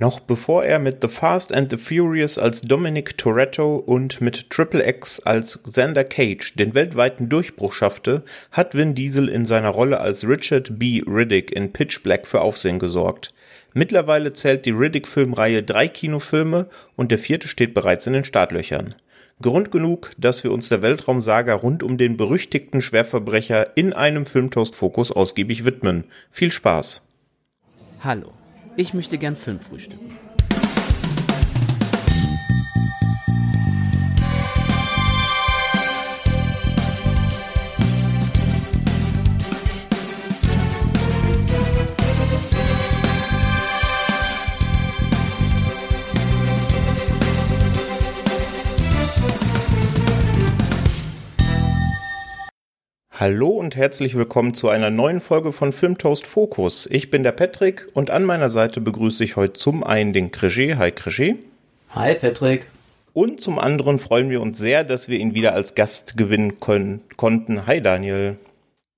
Noch bevor er mit The Fast and the Furious als Dominic Toretto und mit Triple X als Xander Cage den weltweiten Durchbruch schaffte, hat Vin Diesel in seiner Rolle als Richard B. Riddick in Pitch Black für Aufsehen gesorgt. Mittlerweile zählt die Riddick-Filmreihe drei Kinofilme und der vierte steht bereits in den Startlöchern. Grund genug, dass wir uns der Weltraumsaga rund um den berüchtigten Schwerverbrecher in einem Filmtoast-Fokus ausgiebig widmen. Viel Spaß! Hallo. Ich möchte gern Film frühstücken. Hallo und herzlich willkommen zu einer neuen Folge von Filmtoast Focus. Ich bin der Patrick und an meiner Seite begrüße ich heute zum einen den Krege. Hi Krege. Hi Patrick. Und zum anderen freuen wir uns sehr, dass wir ihn wieder als Gast gewinnen können, konnten. Hi Daniel.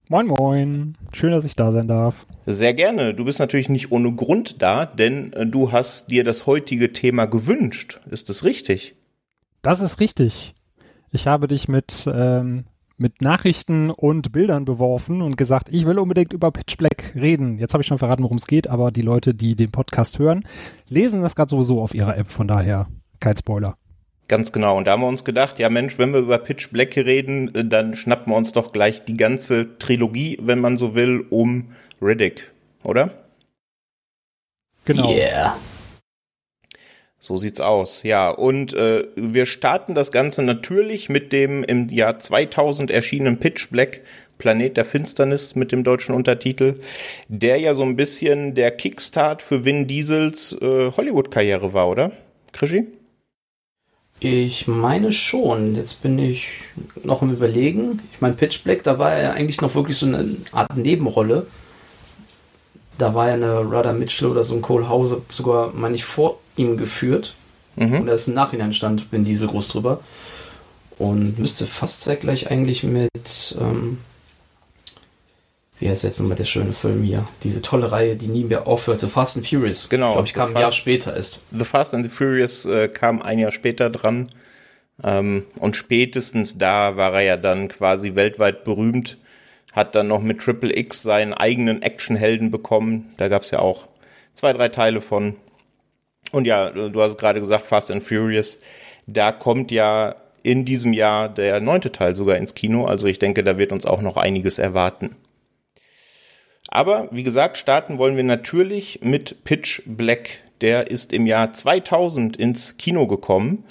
Moin moin. Schön, dass ich da sein darf. Sehr gerne. Du bist natürlich nicht ohne Grund da, denn äh, du hast dir das heutige Thema gewünscht. Ist das richtig? Das ist richtig. Ich habe dich mit ähm, mit Nachrichten und Bildern beworfen und gesagt, ich will unbedingt über Pitch Black reden. Jetzt habe ich schon verraten, worum es geht, aber die Leute, die den Podcast hören, lesen das gerade sowieso auf ihrer App, von daher kein Spoiler. Ganz genau. Und da haben wir uns gedacht, ja Mensch, wenn wir über Pitch Black reden, dann schnappen wir uns doch gleich die ganze Trilogie, wenn man so will, um Riddick, oder? Genau. Yeah. So sieht's aus, ja. Und äh, wir starten das Ganze natürlich mit dem im Jahr 2000 erschienenen Pitch Black Planet der Finsternis mit dem deutschen Untertitel, der ja so ein bisschen der Kickstart für Vin Diesels äh, Hollywood-Karriere war, oder? Krischi? Ich meine schon. Jetzt bin ich noch im Überlegen. Ich meine, Pitch Black, da war er eigentlich noch wirklich so eine Art Nebenrolle. Da war ja eine Rudder Mitchell oder so ein Cole Hause sogar, meine ich, vor ihm geführt. Mhm. Und da ist im Nachhinein stand Vin Diesel groß drüber. Und müsste fast zeitgleich eigentlich mit, ähm, wie heißt jetzt nochmal der schöne Film hier? Diese tolle Reihe, die nie mehr aufhörte, Fast and Furious. Genau. Ich glaube, ich kam ein Jahr später ist. The Fast and the Furious äh, kam ein Jahr später dran. Ähm, und spätestens da war er ja dann quasi weltweit berühmt. Hat dann noch mit Triple X seinen eigenen Actionhelden bekommen. Da gab es ja auch zwei, drei Teile von. Und ja, du hast gerade gesagt, Fast and Furious, da kommt ja in diesem Jahr der neunte Teil sogar ins Kino. Also ich denke, da wird uns auch noch einiges erwarten. Aber wie gesagt, starten wollen wir natürlich mit Pitch Black. Der ist im Jahr 2000 ins Kino gekommen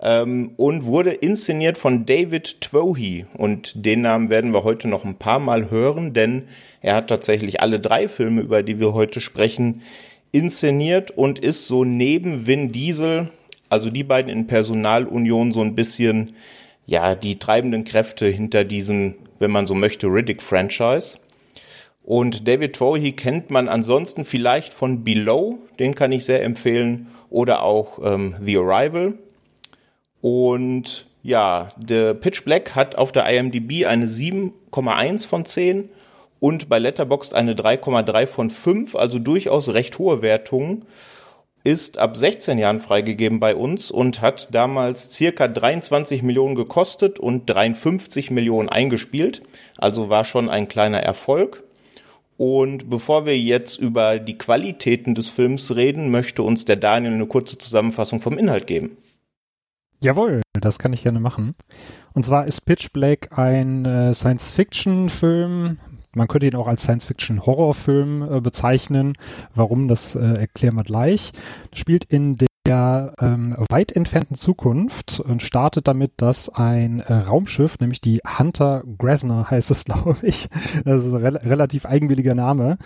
ähm, und wurde inszeniert von David Twohy. Und den Namen werden wir heute noch ein paar Mal hören, denn er hat tatsächlich alle drei Filme, über die wir heute sprechen, inszeniert und ist so neben Vin Diesel, also die beiden in Personalunion, so ein bisschen, ja, die treibenden Kräfte hinter diesem, wenn man so möchte, Riddick-Franchise. Und David Twohy kennt man ansonsten vielleicht von Below, den kann ich sehr empfehlen, oder auch ähm, The Arrival. Und ja, der Pitch Black hat auf der IMDb eine 7,1 von 10 und bei Letterboxd eine 3,3 von 5, also durchaus recht hohe Wertungen. Ist ab 16 Jahren freigegeben bei uns und hat damals circa 23 Millionen gekostet und 53 Millionen eingespielt. Also war schon ein kleiner Erfolg. Und bevor wir jetzt über die Qualitäten des Films reden, möchte uns der Daniel eine kurze Zusammenfassung vom Inhalt geben. Jawohl, das kann ich gerne machen. Und zwar ist Pitch Black ein äh, Science-Fiction-Film man könnte ihn auch als Science-Fiction-Horrorfilm äh, bezeichnen. Warum, das äh, erklären wir gleich. Spielt in der ähm, weit entfernten Zukunft und startet damit, dass ein äh, Raumschiff, nämlich die Hunter Grasner heißt es, glaube ich, das ist ein re relativ eigenwilliger Name,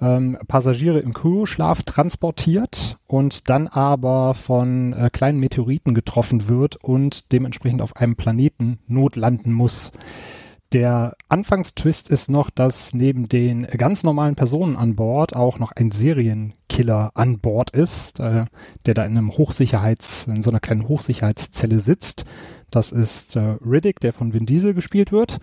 ähm, Passagiere im Crew-Schlaf transportiert und dann aber von äh, kleinen Meteoriten getroffen wird und dementsprechend auf einem Planeten notlanden muss. Der Anfangstwist ist noch, dass neben den ganz normalen Personen an Bord auch noch ein Serienkiller an Bord ist, äh, der da in einem Hochsicherheits, in so einer kleinen Hochsicherheitszelle sitzt. Das ist äh, Riddick, der von Vin Diesel gespielt wird.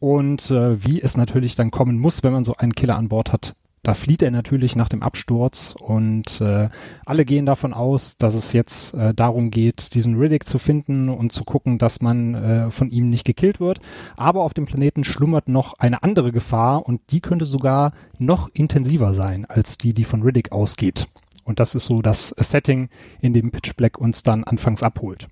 Und äh, wie es natürlich dann kommen muss, wenn man so einen Killer an Bord hat, da flieht er natürlich nach dem Absturz und äh, alle gehen davon aus, dass es jetzt äh, darum geht, diesen Riddick zu finden und zu gucken, dass man äh, von ihm nicht gekillt wird. Aber auf dem Planeten schlummert noch eine andere Gefahr und die könnte sogar noch intensiver sein als die, die von Riddick ausgeht. Und das ist so das Setting, in dem Pitch Black uns dann anfangs abholt.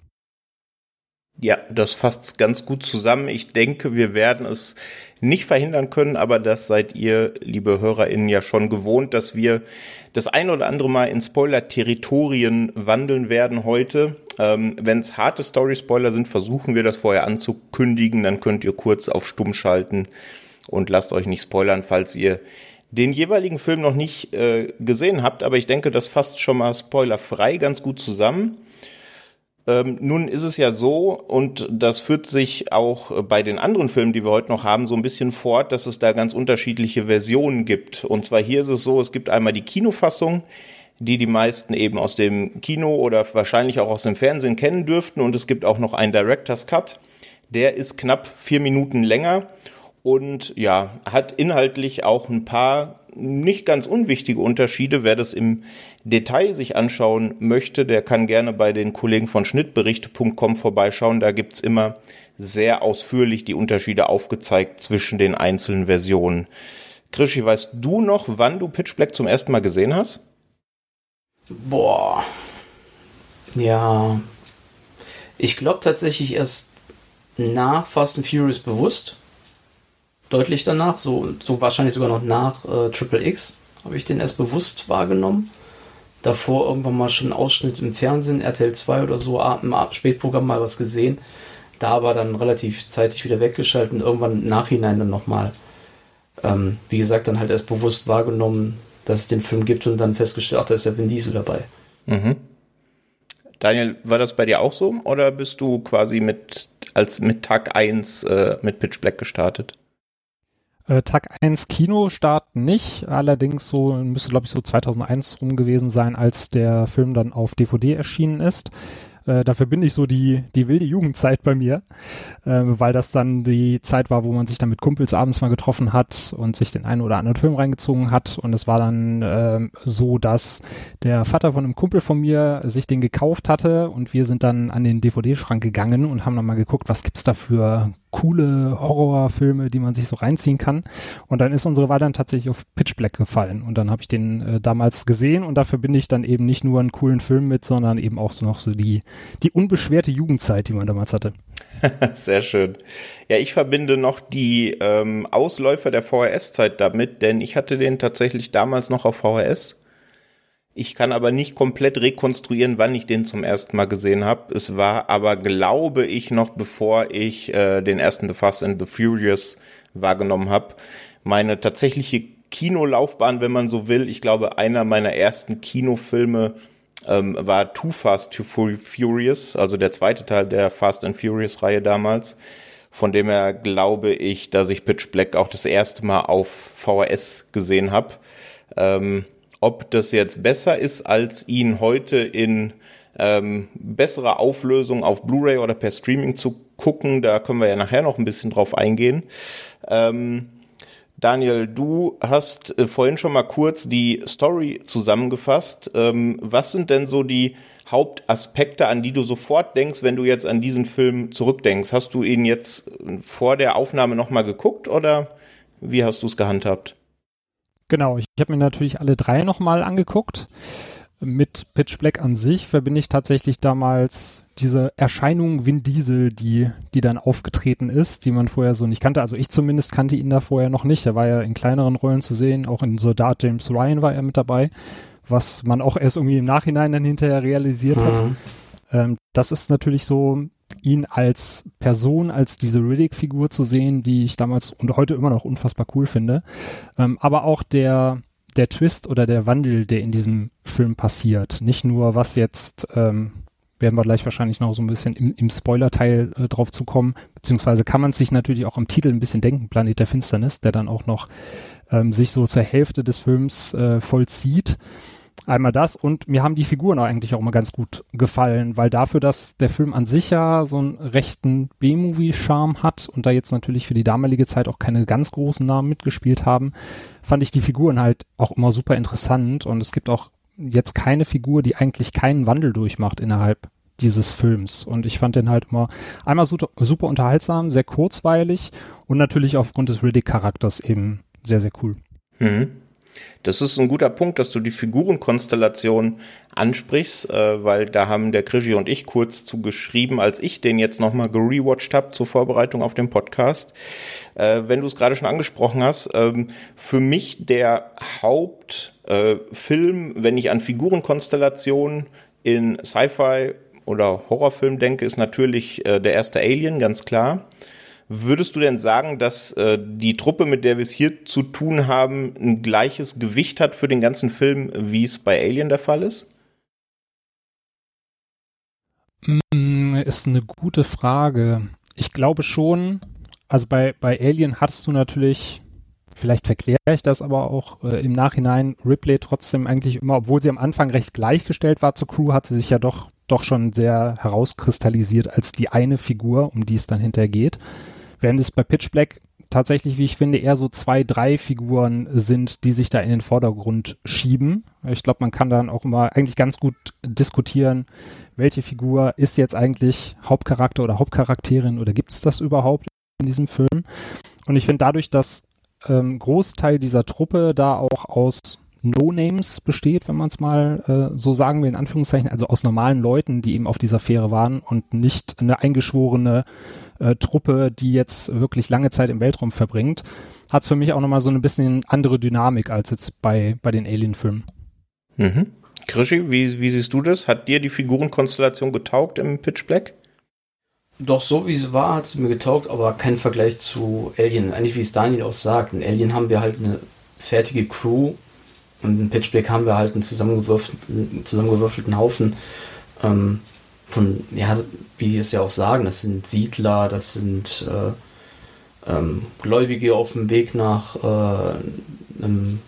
Ja, das fasst ganz gut zusammen. Ich denke, wir werden es nicht verhindern können, aber das seid ihr, liebe HörerInnen, ja schon gewohnt, dass wir das ein oder andere Mal in Spoiler-Territorien wandeln werden heute. Ähm, Wenn es harte Story-Spoiler sind, versuchen wir das vorher anzukündigen. Dann könnt ihr kurz auf Stumm schalten und lasst euch nicht spoilern, falls ihr den jeweiligen Film noch nicht äh, gesehen habt. Aber ich denke, das fasst schon mal spoilerfrei ganz gut zusammen. Ähm, nun ist es ja so, und das führt sich auch bei den anderen Filmen, die wir heute noch haben, so ein bisschen fort, dass es da ganz unterschiedliche Versionen gibt. Und zwar hier ist es so, es gibt einmal die Kinofassung, die die meisten eben aus dem Kino oder wahrscheinlich auch aus dem Fernsehen kennen dürften. Und es gibt auch noch einen Director's Cut. Der ist knapp vier Minuten länger und ja, hat inhaltlich auch ein paar nicht ganz unwichtige Unterschiede. Wer das im Detail sich anschauen möchte, der kann gerne bei den Kollegen von schnittberichte.com vorbeischauen. Da gibt's immer sehr ausführlich die Unterschiede aufgezeigt zwischen den einzelnen Versionen. Krischi, weißt du noch, wann du Pitch Black zum ersten Mal gesehen hast? Boah. Ja. Ich glaube tatsächlich erst nach Fast and Furious bewusst deutlich danach, so, so wahrscheinlich sogar noch nach äh, Triple X, habe ich den erst bewusst wahrgenommen. Davor irgendwann mal schon einen Ausschnitt im Fernsehen, RTL 2 oder so, im Spätprogramm mal was gesehen. Da aber dann relativ zeitig wieder weggeschaltet und irgendwann im Nachhinein dann nochmal, ähm, wie gesagt, dann halt erst bewusst wahrgenommen, dass es den Film gibt und dann festgestellt, ach, da ist ja Vin Diesel dabei. Mhm. Daniel, war das bei dir auch so oder bist du quasi mit als mit Tag 1 äh, mit Pitch Black gestartet? Äh, Tag 1 Kinostart nicht, allerdings so, müsste glaube ich so 2001 rum gewesen sein, als der Film dann auf DVD erschienen ist. Äh, da verbinde ich so die, die wilde Jugendzeit bei mir, äh, weil das dann die Zeit war, wo man sich dann mit Kumpels abends mal getroffen hat und sich den einen oder anderen Film reingezogen hat. Und es war dann äh, so, dass der Vater von einem Kumpel von mir sich den gekauft hatte und wir sind dann an den DVD-Schrank gegangen und haben dann mal geguckt, was gibt's da für coole Horrorfilme, die man sich so reinziehen kann. Und dann ist unsere Wahl dann tatsächlich auf Pitch Black gefallen. Und dann habe ich den äh, damals gesehen und da verbinde ich dann eben nicht nur einen coolen Film mit, sondern eben auch so noch so die, die unbeschwerte Jugendzeit, die man damals hatte. Sehr schön. Ja, ich verbinde noch die ähm, Ausläufer der VHS-Zeit damit, denn ich hatte den tatsächlich damals noch auf VHS ich kann aber nicht komplett rekonstruieren, wann ich den zum ersten Mal gesehen habe. Es war aber, glaube ich, noch bevor ich äh, den ersten The Fast and the Furious wahrgenommen habe. Meine tatsächliche Kinolaufbahn, wenn man so will. Ich glaube, einer meiner ersten Kinofilme ähm, war Too Fast to Furious, also der zweite Teil der Fast and Furious Reihe damals. Von dem her glaube ich, dass ich Pitch Black auch das erste Mal auf VHS gesehen habe. Ähm, ob das jetzt besser ist, als ihn heute in ähm, besserer Auflösung auf Blu-ray oder per Streaming zu gucken, da können wir ja nachher noch ein bisschen drauf eingehen. Ähm, Daniel, du hast äh, vorhin schon mal kurz die Story zusammengefasst. Ähm, was sind denn so die Hauptaspekte, an die du sofort denkst, wenn du jetzt an diesen Film zurückdenkst? Hast du ihn jetzt vor der Aufnahme nochmal geguckt oder wie hast du es gehandhabt? Genau, ich habe mir natürlich alle drei nochmal angeguckt. Mit Pitch Black an sich verbinde ich tatsächlich damals diese Erscheinung Vin Diesel, die, die dann aufgetreten ist, die man vorher so nicht kannte. Also ich zumindest kannte ihn da vorher noch nicht. Er war ja in kleineren Rollen zu sehen, auch in Soldat James Ryan war er mit dabei, was man auch erst irgendwie im Nachhinein dann hinterher realisiert mhm. hat. Ähm, das ist natürlich so ihn als Person, als diese Riddick-Figur zu sehen, die ich damals und heute immer noch unfassbar cool finde. Ähm, aber auch der, der Twist oder der Wandel, der in diesem Film passiert. Nicht nur, was jetzt, ähm, werden wir gleich wahrscheinlich noch so ein bisschen im, im Spoiler-Teil äh, drauf zu kommen, beziehungsweise kann man sich natürlich auch am Titel ein bisschen denken, Planet der Finsternis, der dann auch noch ähm, sich so zur Hälfte des Films äh, vollzieht. Einmal das und mir haben die Figuren auch eigentlich auch immer ganz gut gefallen, weil dafür, dass der Film an sich ja so einen rechten B-Movie-Charme hat und da jetzt natürlich für die damalige Zeit auch keine ganz großen Namen mitgespielt haben, fand ich die Figuren halt auch immer super interessant und es gibt auch jetzt keine Figur, die eigentlich keinen Wandel durchmacht innerhalb dieses Films. Und ich fand den halt immer einmal super, super unterhaltsam, sehr kurzweilig und natürlich aufgrund des Riddick-Charakters eben sehr, sehr cool. Mhm. Das ist ein guter Punkt, dass du die Figurenkonstellation ansprichst, äh, weil da haben der Krischi und ich kurz zu geschrieben, als ich den jetzt nochmal gerewatcht habe zur Vorbereitung auf den Podcast. Äh, wenn du es gerade schon angesprochen hast, ähm, für mich der Hauptfilm, äh, wenn ich an Figurenkonstellationen in Sci-Fi oder Horrorfilm denke, ist natürlich äh, der erste Alien, ganz klar. Würdest du denn sagen, dass äh, die Truppe, mit der wir es hier zu tun haben, ein gleiches Gewicht hat für den ganzen Film, wie es bei Alien der Fall ist? Mm, ist eine gute Frage. Ich glaube schon, also bei, bei Alien hattest du natürlich, vielleicht verkläre ich das aber auch äh, im Nachhinein, Ripley trotzdem eigentlich immer, obwohl sie am Anfang recht gleichgestellt war zur Crew, hat sie sich ja doch, doch schon sehr herauskristallisiert als die eine Figur, um die es dann hinterher geht. Während es bei Pitch Black tatsächlich, wie ich finde, eher so zwei, drei Figuren sind, die sich da in den Vordergrund schieben. Ich glaube, man kann dann auch immer eigentlich ganz gut diskutieren, welche Figur ist jetzt eigentlich Hauptcharakter oder Hauptcharakterin oder gibt es das überhaupt in diesem Film? Und ich finde dadurch, dass ähm, Großteil dieser Truppe da auch aus No-Names besteht, wenn man es mal äh, so sagen will, in Anführungszeichen, also aus normalen Leuten, die eben auf dieser Fähre waren und nicht eine eingeschworene äh, Truppe, die jetzt wirklich lange Zeit im Weltraum verbringt, hat es für mich auch nochmal so ein bisschen andere Dynamik als jetzt bei, bei den Alien-Filmen. Mhm. Krischi, wie, wie siehst du das? Hat dir die Figurenkonstellation getaugt im Pitch Black? Doch, so wie es war, hat es mir getaugt, aber kein Vergleich zu Alien. Eigentlich wie es Daniel auch sagt. In Alien haben wir halt eine fertige Crew und in Pitch Black haben wir halt einen zusammengewürfelten, zusammengewürfelten Haufen ähm, von, ja, wie die es ja auch sagen, das sind Siedler, das sind äh, ähm, Gläubige auf dem Weg nach äh, einem,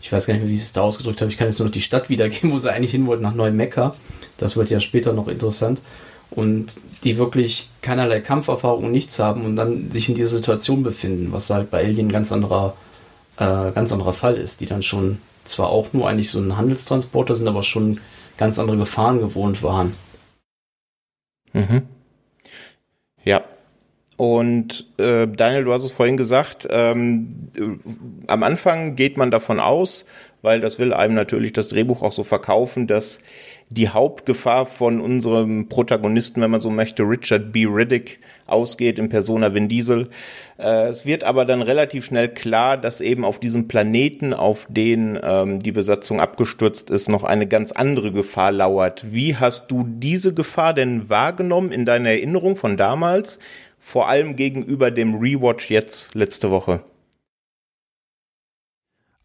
ich weiß gar nicht mehr, wie sie es da ausgedrückt haben, ich kann jetzt nur noch die Stadt wiedergeben, wo sie eigentlich hin wollten, nach Neumekka. Das wird ja später noch interessant. Und die wirklich keinerlei Kampferfahrung und nichts haben und dann sich in dieser Situation befinden, was halt bei Alien ganz anderer, äh, ganz anderer Fall ist, die dann schon zwar auch nur eigentlich so ein Handelstransporter sind, aber schon ganz andere Gefahren gewohnt waren. Mhm. Ja. Und äh, Daniel, du hast es vorhin gesagt, ähm, äh, am Anfang geht man davon aus, weil das will einem natürlich das Drehbuch auch so verkaufen, dass die Hauptgefahr von unserem Protagonisten, wenn man so möchte, Richard B. Riddick, ausgeht in Persona Vin Diesel. Äh, es wird aber dann relativ schnell klar, dass eben auf diesem Planeten, auf den ähm, die Besatzung abgestürzt ist, noch eine ganz andere Gefahr lauert. Wie hast du diese Gefahr denn wahrgenommen in deiner Erinnerung von damals, vor allem gegenüber dem Rewatch jetzt letzte Woche?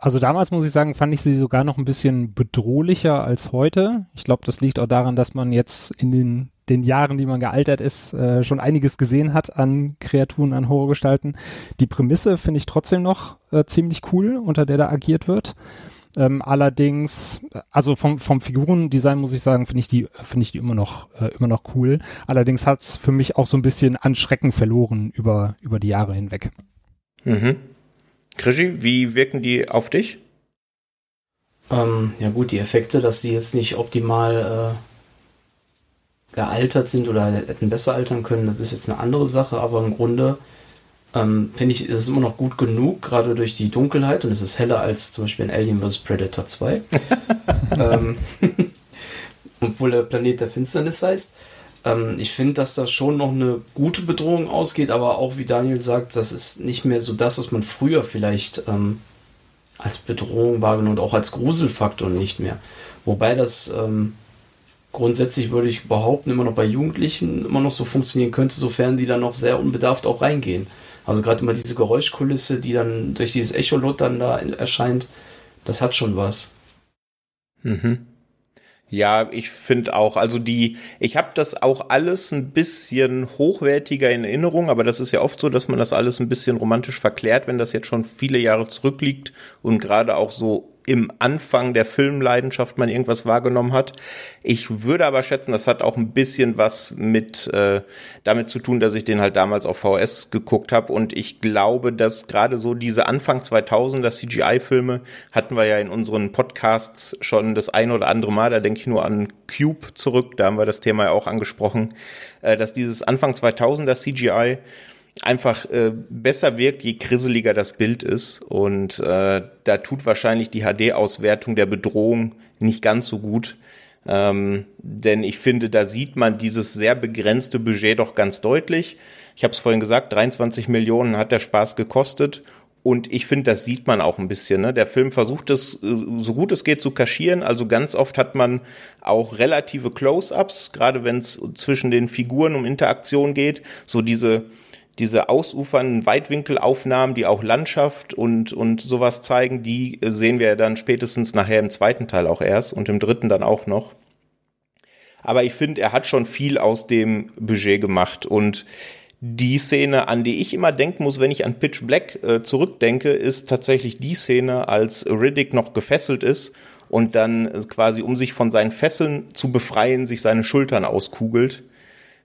Also damals muss ich sagen, fand ich sie sogar noch ein bisschen bedrohlicher als heute. Ich glaube, das liegt auch daran, dass man jetzt in den, den Jahren, die man gealtert ist, äh, schon einiges gesehen hat an Kreaturen, an Horrorgestalten. Die Prämisse finde ich trotzdem noch äh, ziemlich cool, unter der da agiert wird. Ähm, allerdings, also vom, vom Figurendesign muss ich sagen, finde ich die, finde ich die immer noch, äh, immer noch cool. Allerdings hat es für mich auch so ein bisschen an Schrecken verloren über, über die Jahre hinweg. Mhm. Krischi, wie wirken die auf dich? Ähm, ja gut, die Effekte, dass die jetzt nicht optimal äh, gealtert sind oder hätten besser altern können, das ist jetzt eine andere Sache, aber im Grunde ähm, finde ich, ist es immer noch gut genug, gerade durch die Dunkelheit und es ist heller als zum Beispiel in Alien vs. Predator 2. ähm, obwohl der Planet der Finsternis heißt. Ähm, ich finde, dass das schon noch eine gute Bedrohung ausgeht, aber auch wie Daniel sagt, das ist nicht mehr so das, was man früher vielleicht ähm, als Bedrohung wahrgenommen und auch als Gruselfaktor nicht mehr. Wobei das ähm, grundsätzlich würde ich behaupten, immer noch bei Jugendlichen immer noch so funktionieren könnte, sofern die dann noch sehr unbedarft auch reingehen. Also gerade immer diese Geräuschkulisse, die dann durch dieses Echolot dann da erscheint, das hat schon was. Mhm. Ja, ich finde auch, also die, ich habe das auch alles ein bisschen hochwertiger in Erinnerung, aber das ist ja oft so, dass man das alles ein bisschen romantisch verklärt, wenn das jetzt schon viele Jahre zurückliegt und gerade auch so im Anfang der Filmleidenschaft man irgendwas wahrgenommen hat. Ich würde aber schätzen, das hat auch ein bisschen was mit äh, damit zu tun, dass ich den halt damals auf VS geguckt habe und ich glaube, dass gerade so diese Anfang 2000er CGI-Filme hatten wir ja in unseren Podcasts schon das ein oder andere Mal. Da denke ich nur an Cube zurück, da haben wir das Thema ja auch angesprochen, äh, dass dieses Anfang 2000er CGI einfach äh, besser wirkt, je kriseliger das Bild ist. Und äh, da tut wahrscheinlich die HD-Auswertung der Bedrohung nicht ganz so gut. Ähm, denn ich finde, da sieht man dieses sehr begrenzte Budget doch ganz deutlich. Ich habe es vorhin gesagt, 23 Millionen hat der Spaß gekostet. Und ich finde, das sieht man auch ein bisschen. Ne? Der Film versucht es, äh, so gut es geht, zu kaschieren. Also ganz oft hat man auch relative Close-ups, gerade wenn es zwischen den Figuren um Interaktion geht. So diese diese ausufernden Weitwinkelaufnahmen, die auch Landschaft und, und sowas zeigen, die sehen wir dann spätestens nachher im zweiten Teil auch erst und im dritten dann auch noch. Aber ich finde, er hat schon viel aus dem Budget gemacht und die Szene, an die ich immer denken muss, wenn ich an Pitch Black äh, zurückdenke, ist tatsächlich die Szene, als Riddick noch gefesselt ist und dann quasi, um sich von seinen Fesseln zu befreien, sich seine Schultern auskugelt.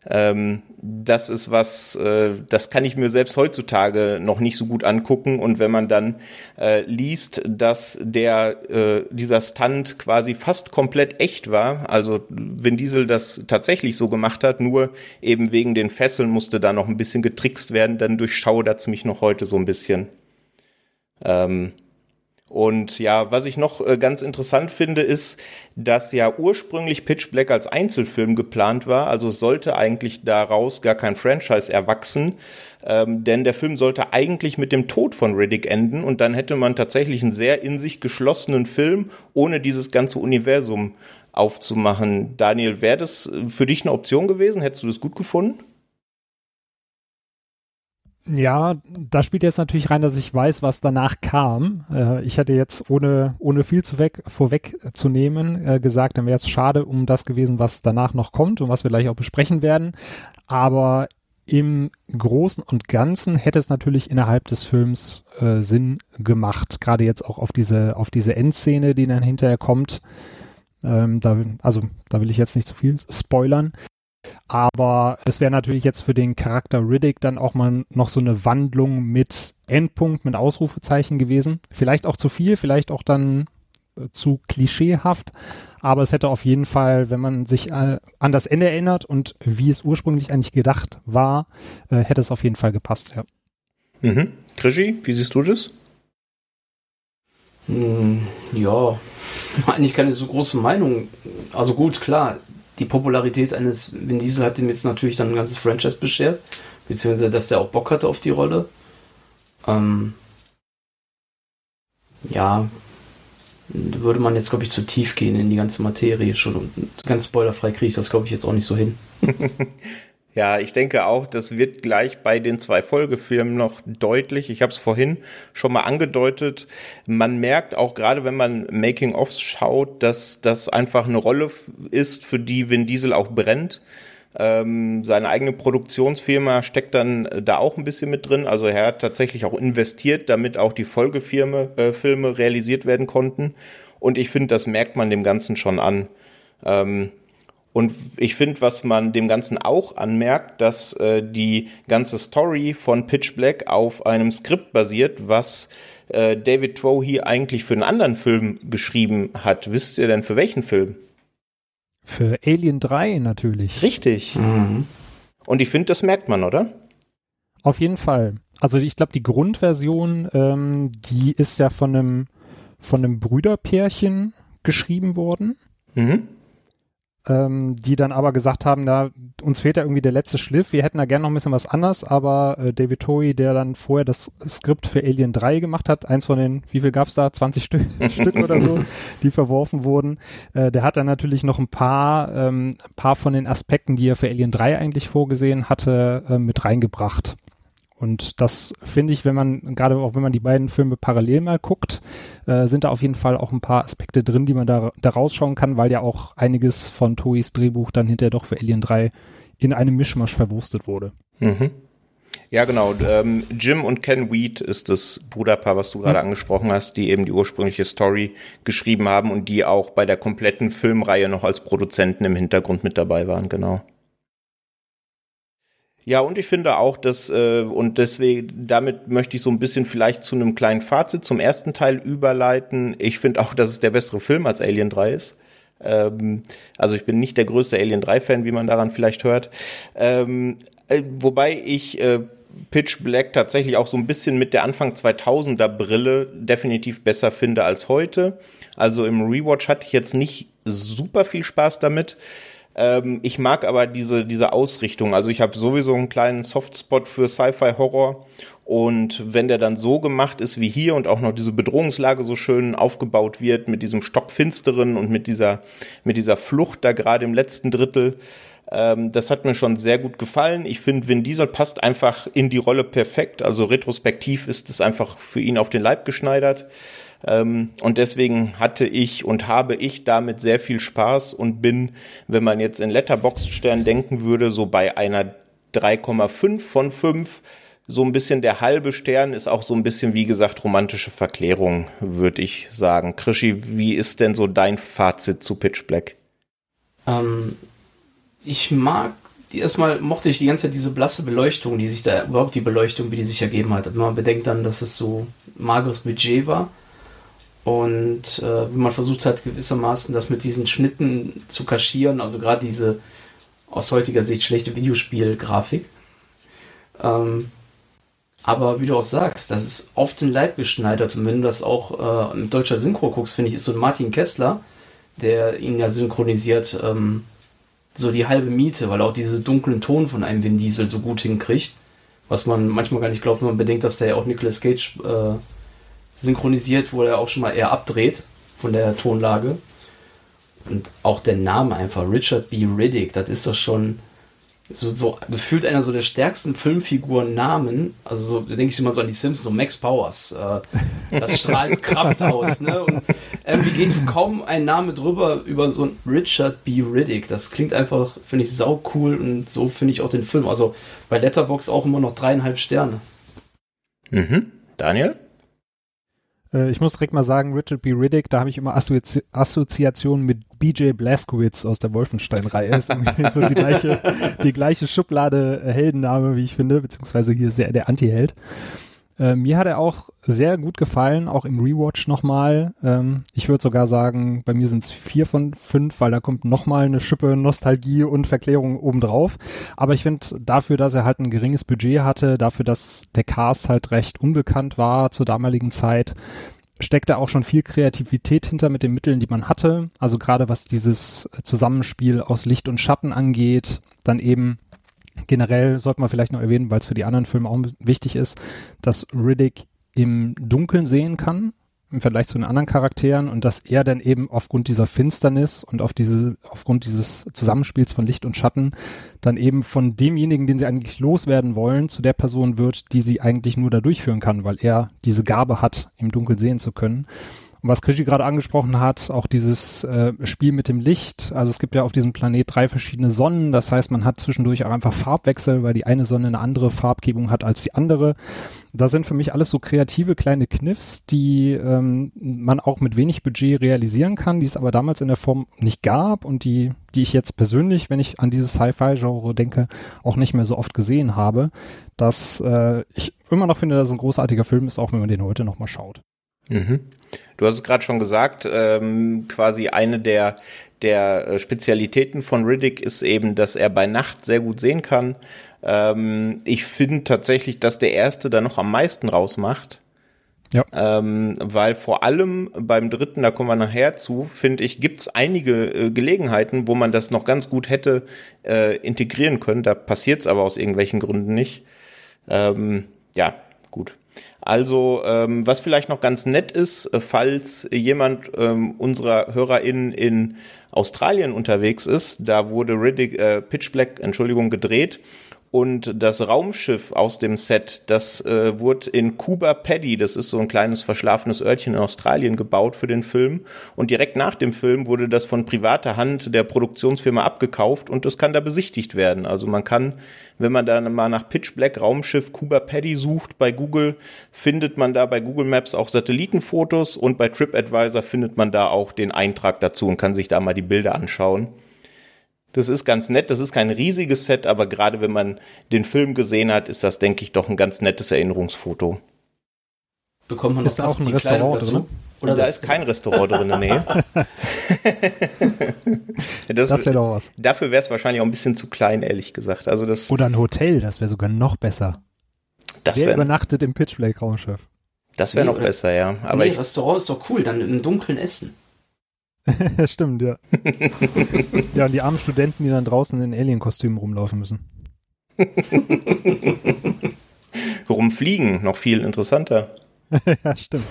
Ähm, das ist was, äh, das kann ich mir selbst heutzutage noch nicht so gut angucken. Und wenn man dann äh, liest, dass der äh, dieser Stunt quasi fast komplett echt war, also wenn Diesel das tatsächlich so gemacht hat, nur eben wegen den Fesseln musste da noch ein bisschen getrickst werden, dann durchschaudert es mich noch heute so ein bisschen. Ähm, und ja, was ich noch äh, ganz interessant finde, ist, dass ja ursprünglich Pitch Black als Einzelfilm geplant war. Also sollte eigentlich daraus gar kein Franchise erwachsen. Ähm, denn der Film sollte eigentlich mit dem Tod von Riddick enden und dann hätte man tatsächlich einen sehr in sich geschlossenen Film, ohne dieses ganze Universum aufzumachen. Daniel, wäre das äh, für dich eine Option gewesen? Hättest du das gut gefunden? Ja, da spielt jetzt natürlich rein, dass ich weiß, was danach kam. Äh, ich hätte jetzt, ohne, ohne viel zu weg, vorwegzunehmen, äh, gesagt, dann wäre es schade um das gewesen, was danach noch kommt und was wir gleich auch besprechen werden. Aber im Großen und Ganzen hätte es natürlich innerhalb des Films äh, Sinn gemacht. Gerade jetzt auch auf diese, auf diese Endszene, die dann hinterher kommt. Ähm, da, also, da will ich jetzt nicht zu viel spoilern. Aber es wäre natürlich jetzt für den Charakter Riddick dann auch mal noch so eine Wandlung mit Endpunkt, mit Ausrufezeichen gewesen. Vielleicht auch zu viel, vielleicht auch dann äh, zu klischeehaft. Aber es hätte auf jeden Fall, wenn man sich äh, an das Ende erinnert und wie es ursprünglich eigentlich gedacht war, äh, hätte es auf jeden Fall gepasst, ja. Mhm. Krischi, wie siehst du das? Hm, ja, eigentlich keine so große Meinung. Also gut, klar, die Popularität eines Vin Diesel hat ihm jetzt natürlich dann ein ganzes Franchise beschert, beziehungsweise dass der auch Bock hatte auf die Rolle. Ähm, ja, würde man jetzt, glaube ich, zu tief gehen in die ganze Materie schon und ganz spoilerfrei kriege ich das, glaube ich, jetzt auch nicht so hin. Ja, ich denke auch, das wird gleich bei den zwei Folgefilmen noch deutlich. Ich habe es vorhin schon mal angedeutet. Man merkt auch gerade, wenn man Making-ofs schaut, dass das einfach eine Rolle ist, für die Vin Diesel auch brennt. Ähm, seine eigene Produktionsfirma steckt dann da auch ein bisschen mit drin. Also er hat tatsächlich auch investiert, damit auch die Folgefilme äh, Filme realisiert werden konnten. Und ich finde, das merkt man dem Ganzen schon an. Ähm, und ich finde, was man dem Ganzen auch anmerkt, dass äh, die ganze Story von Pitch Black auf einem Skript basiert, was äh, David Twow hier eigentlich für einen anderen Film geschrieben hat. Wisst ihr denn für welchen Film? Für Alien 3 natürlich. Richtig. Mhm. Und ich finde, das merkt man, oder? Auf jeden Fall. Also ich glaube, die Grundversion, ähm, die ist ja von einem von einem Brüderpärchen geschrieben worden. Mhm ähm, die dann aber gesagt haben, da uns fehlt ja irgendwie der letzte Schliff, wir hätten da gerne noch ein bisschen was anderes, aber äh, David Toey, der dann vorher das Skript für Alien 3 gemacht hat, eins von den, wie viel gab's da, 20 Stück, Stück oder so, die verworfen wurden, äh, der hat dann natürlich noch ein paar, ähm, paar von den Aspekten, die er für Alien 3 eigentlich vorgesehen hatte, äh, mit reingebracht. Und das finde ich, wenn man, gerade auch wenn man die beiden Filme parallel mal guckt, äh, sind da auf jeden Fall auch ein paar Aspekte drin, die man da, da rausschauen kann, weil ja auch einiges von Toys Drehbuch dann hinterher doch für Alien 3 in einem Mischmasch verwurstet wurde. Mhm. Ja, genau. Ähm, Jim und Ken Weed ist das Bruderpaar, was du gerade mhm. angesprochen hast, die eben die ursprüngliche Story geschrieben haben und die auch bei der kompletten Filmreihe noch als Produzenten im Hintergrund mit dabei waren, genau. Ja, und ich finde auch, dass, äh, und deswegen, damit möchte ich so ein bisschen vielleicht zu einem kleinen Fazit zum ersten Teil überleiten. Ich finde auch, dass es der bessere Film als Alien 3 ist. Ähm, also ich bin nicht der größte Alien 3-Fan, wie man daran vielleicht hört. Ähm, äh, wobei ich äh, Pitch Black tatsächlich auch so ein bisschen mit der Anfang 2000er Brille definitiv besser finde als heute. Also im Rewatch hatte ich jetzt nicht super viel Spaß damit. Ähm, ich mag aber diese, diese Ausrichtung. Also ich habe sowieso einen kleinen Softspot für Sci-Fi-Horror. Und wenn der dann so gemacht ist wie hier und auch noch diese Bedrohungslage so schön aufgebaut wird mit diesem Stockfinsteren und mit dieser, mit dieser Flucht da gerade im letzten Drittel, ähm, das hat mir schon sehr gut gefallen. Ich finde, Vin Diesel passt einfach in die Rolle perfekt. Also retrospektiv ist es einfach für ihn auf den Leib geschneidert. Ähm, und deswegen hatte ich und habe ich damit sehr viel Spaß und bin, wenn man jetzt in Letterboxd-Stern denken würde, so bei einer 3,5 von 5. So ein bisschen der halbe Stern ist auch so ein bisschen, wie gesagt, romantische Verklärung, würde ich sagen. Krischi, wie ist denn so dein Fazit zu Pitch Black? Ähm, ich mag, erstmal mochte ich die ganze Zeit diese blasse Beleuchtung, die sich da, überhaupt die Beleuchtung, wie die sich ergeben hat. Man bedenkt dann, dass es so mageres Budget war und äh, man versucht hat, gewissermaßen das mit diesen Schnitten zu kaschieren, also gerade diese aus heutiger Sicht schlechte Videospielgrafik. Ähm, aber wie du auch sagst, das ist auf den Leib geschneidert. Und wenn du das auch äh, mit deutscher Synchro guckst, finde ich, ist so Martin Kessler, der ihn ja synchronisiert, ähm, so die halbe Miete, weil er auch diese dunklen Ton von einem Vin Diesel so gut hinkriegt. Was man manchmal gar nicht glaubt, wenn man bedenkt, dass der ja auch Nicolas Cage äh, synchronisiert, wo er auch schon mal eher abdreht von der Tonlage. Und auch der Name einfach, Richard B. Riddick, das ist doch schon so, so gefühlt einer so der stärksten Filmfiguren Namen. Also so denke ich immer so an die Simpsons, so Max Powers. Äh, das strahlt Kraft aus. Ne? Und irgendwie geht kaum ein Name drüber über so ein Richard B. Riddick. Das klingt einfach, finde ich, sau cool und so finde ich auch den Film. Also bei Letterbox auch immer noch dreieinhalb Sterne. Mhm. Daniel? Äh, ich muss direkt mal sagen, Richard B. Riddick, da habe ich immer Assozi Assoziationen mit BJ Blazkowicz aus der Wolfenstein-Reihe. Ist so die gleiche, die gleiche Schublade Heldenname, wie ich finde, beziehungsweise hier er der Anti-Held. Äh, mir hat er auch sehr gut gefallen, auch im Rewatch nochmal. Ähm, ich würde sogar sagen, bei mir sind es vier von fünf, weil da kommt nochmal eine Schippe Nostalgie und Verklärung obendrauf. Aber ich finde, dafür, dass er halt ein geringes Budget hatte, dafür, dass der Cast halt recht unbekannt war zur damaligen Zeit, steckt da auch schon viel Kreativität hinter mit den Mitteln, die man hatte. Also gerade was dieses Zusammenspiel aus Licht und Schatten angeht, dann eben Generell sollte man vielleicht noch erwähnen, weil es für die anderen Filme auch wichtig ist, dass Riddick im Dunkeln sehen kann im Vergleich zu den anderen Charakteren und dass er dann eben aufgrund dieser Finsternis und auf diese, aufgrund dieses Zusammenspiels von Licht und Schatten dann eben von demjenigen, den sie eigentlich loswerden wollen, zu der Person wird, die sie eigentlich nur da durchführen kann, weil er diese Gabe hat, im Dunkeln sehen zu können. Und was Krischi gerade angesprochen hat, auch dieses äh, Spiel mit dem Licht. Also es gibt ja auf diesem Planet drei verschiedene Sonnen. Das heißt, man hat zwischendurch auch einfach Farbwechsel, weil die eine Sonne eine andere Farbgebung hat als die andere. Das sind für mich alles so kreative kleine Kniffs, die ähm, man auch mit wenig Budget realisieren kann, die es aber damals in der Form nicht gab und die, die ich jetzt persönlich, wenn ich an dieses Sci-Fi-Genre denke, auch nicht mehr so oft gesehen habe. Dass äh, ich immer noch finde, dass es ein großartiger Film ist, auch wenn man den heute nochmal schaut. Mhm. Du hast es gerade schon gesagt, ähm, quasi eine der, der äh, Spezialitäten von Riddick ist eben, dass er bei Nacht sehr gut sehen kann. Ähm, ich finde tatsächlich, dass der erste da noch am meisten rausmacht. Ja. Ähm, weil vor allem beim dritten, da kommen wir nachher zu, finde ich, gibt es einige äh, Gelegenheiten, wo man das noch ganz gut hätte äh, integrieren können. Da passiert es aber aus irgendwelchen Gründen nicht. Ähm, ja. Also, ähm, was vielleicht noch ganz nett ist, äh, falls jemand ähm, unserer HörerInnen in Australien unterwegs ist, da wurde Riddick, äh, Pitch Black, Entschuldigung, gedreht. Und das Raumschiff aus dem Set, das äh, wurde in Cuba Paddy, das ist so ein kleines verschlafenes Örtchen in Australien, gebaut für den Film. Und direkt nach dem Film wurde das von privater Hand der Produktionsfirma abgekauft und das kann da besichtigt werden. Also man kann, wenn man da mal nach Pitch Black Raumschiff Cuba Paddy sucht bei Google, findet man da bei Google Maps auch Satellitenfotos und bei TripAdvisor findet man da auch den Eintrag dazu und kann sich da mal die Bilder anschauen. Das ist ganz nett. Das ist kein riesiges Set, aber gerade wenn man den Film gesehen hat, ist das, denke ich, doch ein ganz nettes Erinnerungsfoto. Bekommt man noch Ist da auch ein Restaurant drin? Oder da ist kein Restaurant drin, nee. das Das wäre doch was. Dafür wäre es wahrscheinlich auch ein bisschen zu klein, ehrlich gesagt. Also das, Oder ein Hotel, das wäre sogar noch besser. das Wer wäre übernachtet im Pitch Black Raumschiff? das wär Nee, noch oder- besser, ja. Aber nee, ich, Restaurant ist doch cool, dann im Dunkeln essen. ja, stimmt, ja. ja, und die armen Studenten, die dann draußen in Alien-Kostümen rumlaufen müssen. rumfliegen, noch viel interessanter. ja, stimmt.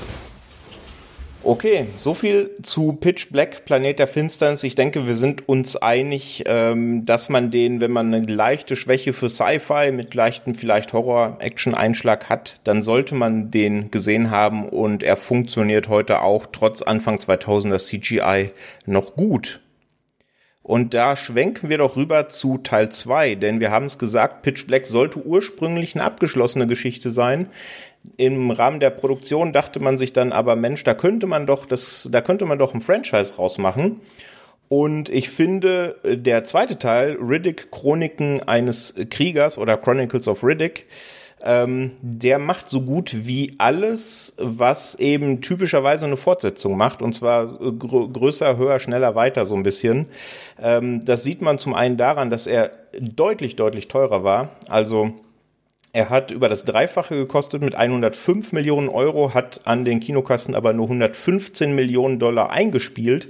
Okay, so viel zu Pitch Black, Planet der Finsternis. Ich denke, wir sind uns einig, ähm, dass man den, wenn man eine leichte Schwäche für Sci-Fi mit leichtem vielleicht Horror-Action-Einschlag hat, dann sollte man den gesehen haben und er funktioniert heute auch trotz Anfang 2000er CGI noch gut. Und da schwenken wir doch rüber zu Teil 2, denn wir haben es gesagt, Pitch Black sollte ursprünglich eine abgeschlossene Geschichte sein. Im Rahmen der Produktion dachte man sich dann aber, Mensch, da könnte man doch das, da könnte man doch ein Franchise rausmachen. Und ich finde, der zweite Teil, Riddick Chroniken eines Kriegers oder Chronicles of Riddick, ähm, der macht so gut wie alles, was eben typischerweise eine Fortsetzung macht, und zwar äh, grö größer, höher, schneller, weiter so ein bisschen. Ähm, das sieht man zum einen daran, dass er deutlich, deutlich teurer war. Also er hat über das Dreifache gekostet mit 105 Millionen Euro, hat an den Kinokassen aber nur 115 Millionen Dollar eingespielt.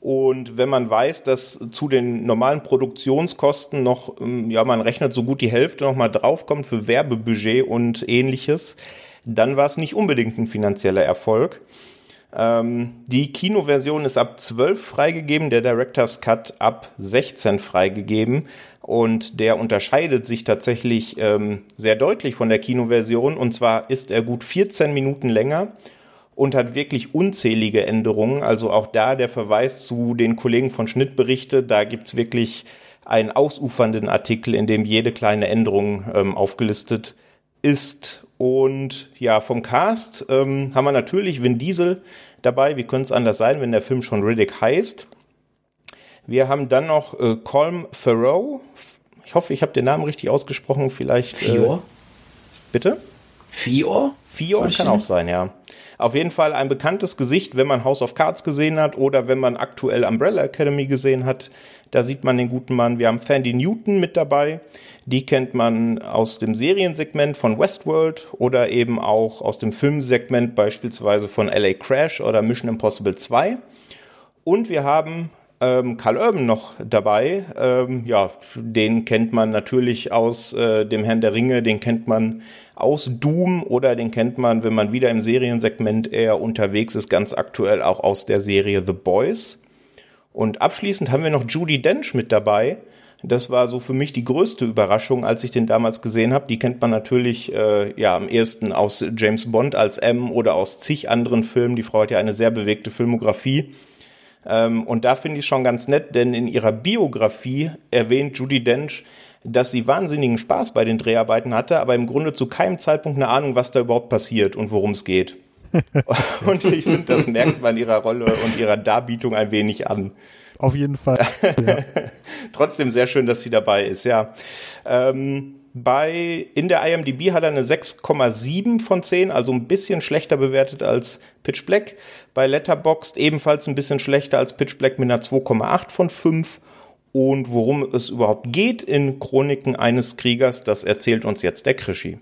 Und wenn man weiß, dass zu den normalen Produktionskosten noch, ähm, ja, man rechnet so gut die Hälfte noch mal draufkommt für Werbebudget und ähnliches, dann war es nicht unbedingt ein finanzieller Erfolg. Ähm, die Kinoversion ist ab 12 freigegeben, der Director's Cut ab 16 freigegeben. Und der unterscheidet sich tatsächlich ähm, sehr deutlich von der Kinoversion. Und zwar ist er gut 14 Minuten länger und hat wirklich unzählige Änderungen. Also auch da der Verweis zu den Kollegen von Schnittberichte, da gibt's wirklich einen ausufernden Artikel, in dem jede kleine Änderung ähm, aufgelistet ist. Und ja, vom Cast ähm, haben wir natürlich Vin Diesel dabei. Wie könnte es anders sein, wenn der Film schon Riddick heißt? Wir haben dann noch äh, Colm Farrow. Ich hoffe, ich habe den Namen richtig ausgesprochen. Vielleicht. Fior? Äh, bitte? Fior? Fior kann auch sein, ja. Auf jeden Fall ein bekanntes Gesicht, wenn man House of Cards gesehen hat oder wenn man aktuell Umbrella Academy gesehen hat. Da sieht man den guten Mann. Wir haben Fandy Newton mit dabei. Die kennt man aus dem Seriensegment von Westworld oder eben auch aus dem Filmsegment beispielsweise von LA Crash oder Mission Impossible 2. Und wir haben ähm, Karl Urban noch dabei. Ähm, ja, den kennt man natürlich aus äh, dem Herrn der Ringe, den kennt man aus Doom oder den kennt man, wenn man wieder im Seriensegment eher unterwegs ist, ganz aktuell auch aus der Serie The Boys. Und abschließend haben wir noch Judy Dench mit dabei. Das war so für mich die größte Überraschung, als ich den damals gesehen habe. Die kennt man natürlich äh, ja am ersten aus James Bond als M oder aus zig anderen Filmen. Die Frau hat ja eine sehr bewegte Filmografie. Ähm, und da finde ich schon ganz nett, denn in ihrer Biografie erwähnt Judy Dench, dass sie wahnsinnigen Spaß bei den Dreharbeiten hatte, aber im Grunde zu keinem Zeitpunkt eine Ahnung, was da überhaupt passiert und worum es geht. und ich finde, das merkt man ihrer Rolle und ihrer Darbietung ein wenig an. Auf jeden Fall. Trotzdem sehr schön, dass sie dabei ist, ja. Ähm, bei, in der IMDb hat er eine 6,7 von 10, also ein bisschen schlechter bewertet als Pitch Black. Bei Letterboxd ebenfalls ein bisschen schlechter als Pitch Black mit einer 2,8 von 5. Und worum es überhaupt geht in Chroniken eines Kriegers, das erzählt uns jetzt der Krischi.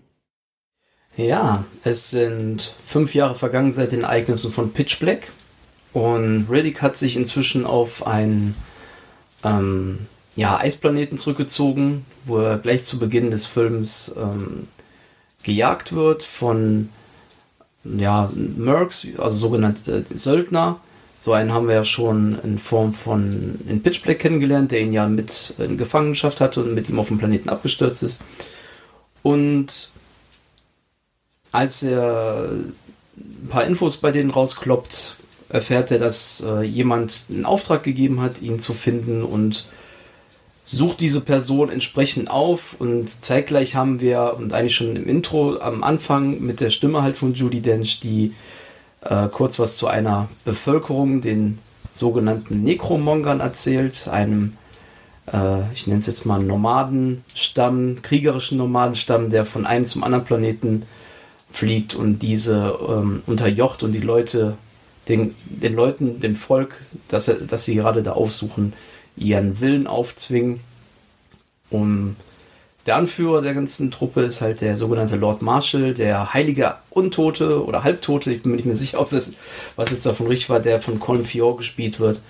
Ja, es sind fünf Jahre vergangen seit den Ereignissen von Pitch Black und Riddick hat sich inzwischen auf einen ähm, ja, Eisplaneten zurückgezogen, wo er gleich zu Beginn des Films ähm, gejagt wird von ja, Mercs, also sogenannte äh, Söldner, So einen haben wir ja schon in Form von in Pitch Black kennengelernt, der ihn ja mit in Gefangenschaft hatte und mit ihm auf dem Planeten abgestürzt ist. Und als er ein paar Infos bei denen rauskloppt, erfährt er, dass äh, jemand einen Auftrag gegeben hat, ihn zu finden und sucht diese Person entsprechend auf und zeitgleich haben wir, und eigentlich schon im Intro am Anfang mit der Stimme halt von Judy Dench, die äh, kurz was zu einer Bevölkerung, den sogenannten Necromongern erzählt, einem, äh, ich nenne es jetzt mal Nomadenstamm, kriegerischen Nomadenstamm, der von einem zum anderen Planeten fliegt und diese ähm, unterjocht und die Leute, den, den Leuten, dem Volk, das, das sie gerade da aufsuchen, ihren Willen aufzwingen. Um der Anführer der ganzen Truppe ist halt der sogenannte Lord Marshall, der heilige Untote oder Halbtote, ich bin mir nicht mehr sicher, ob es, was jetzt davon richtig war, der von Colin Fior gespielt wird.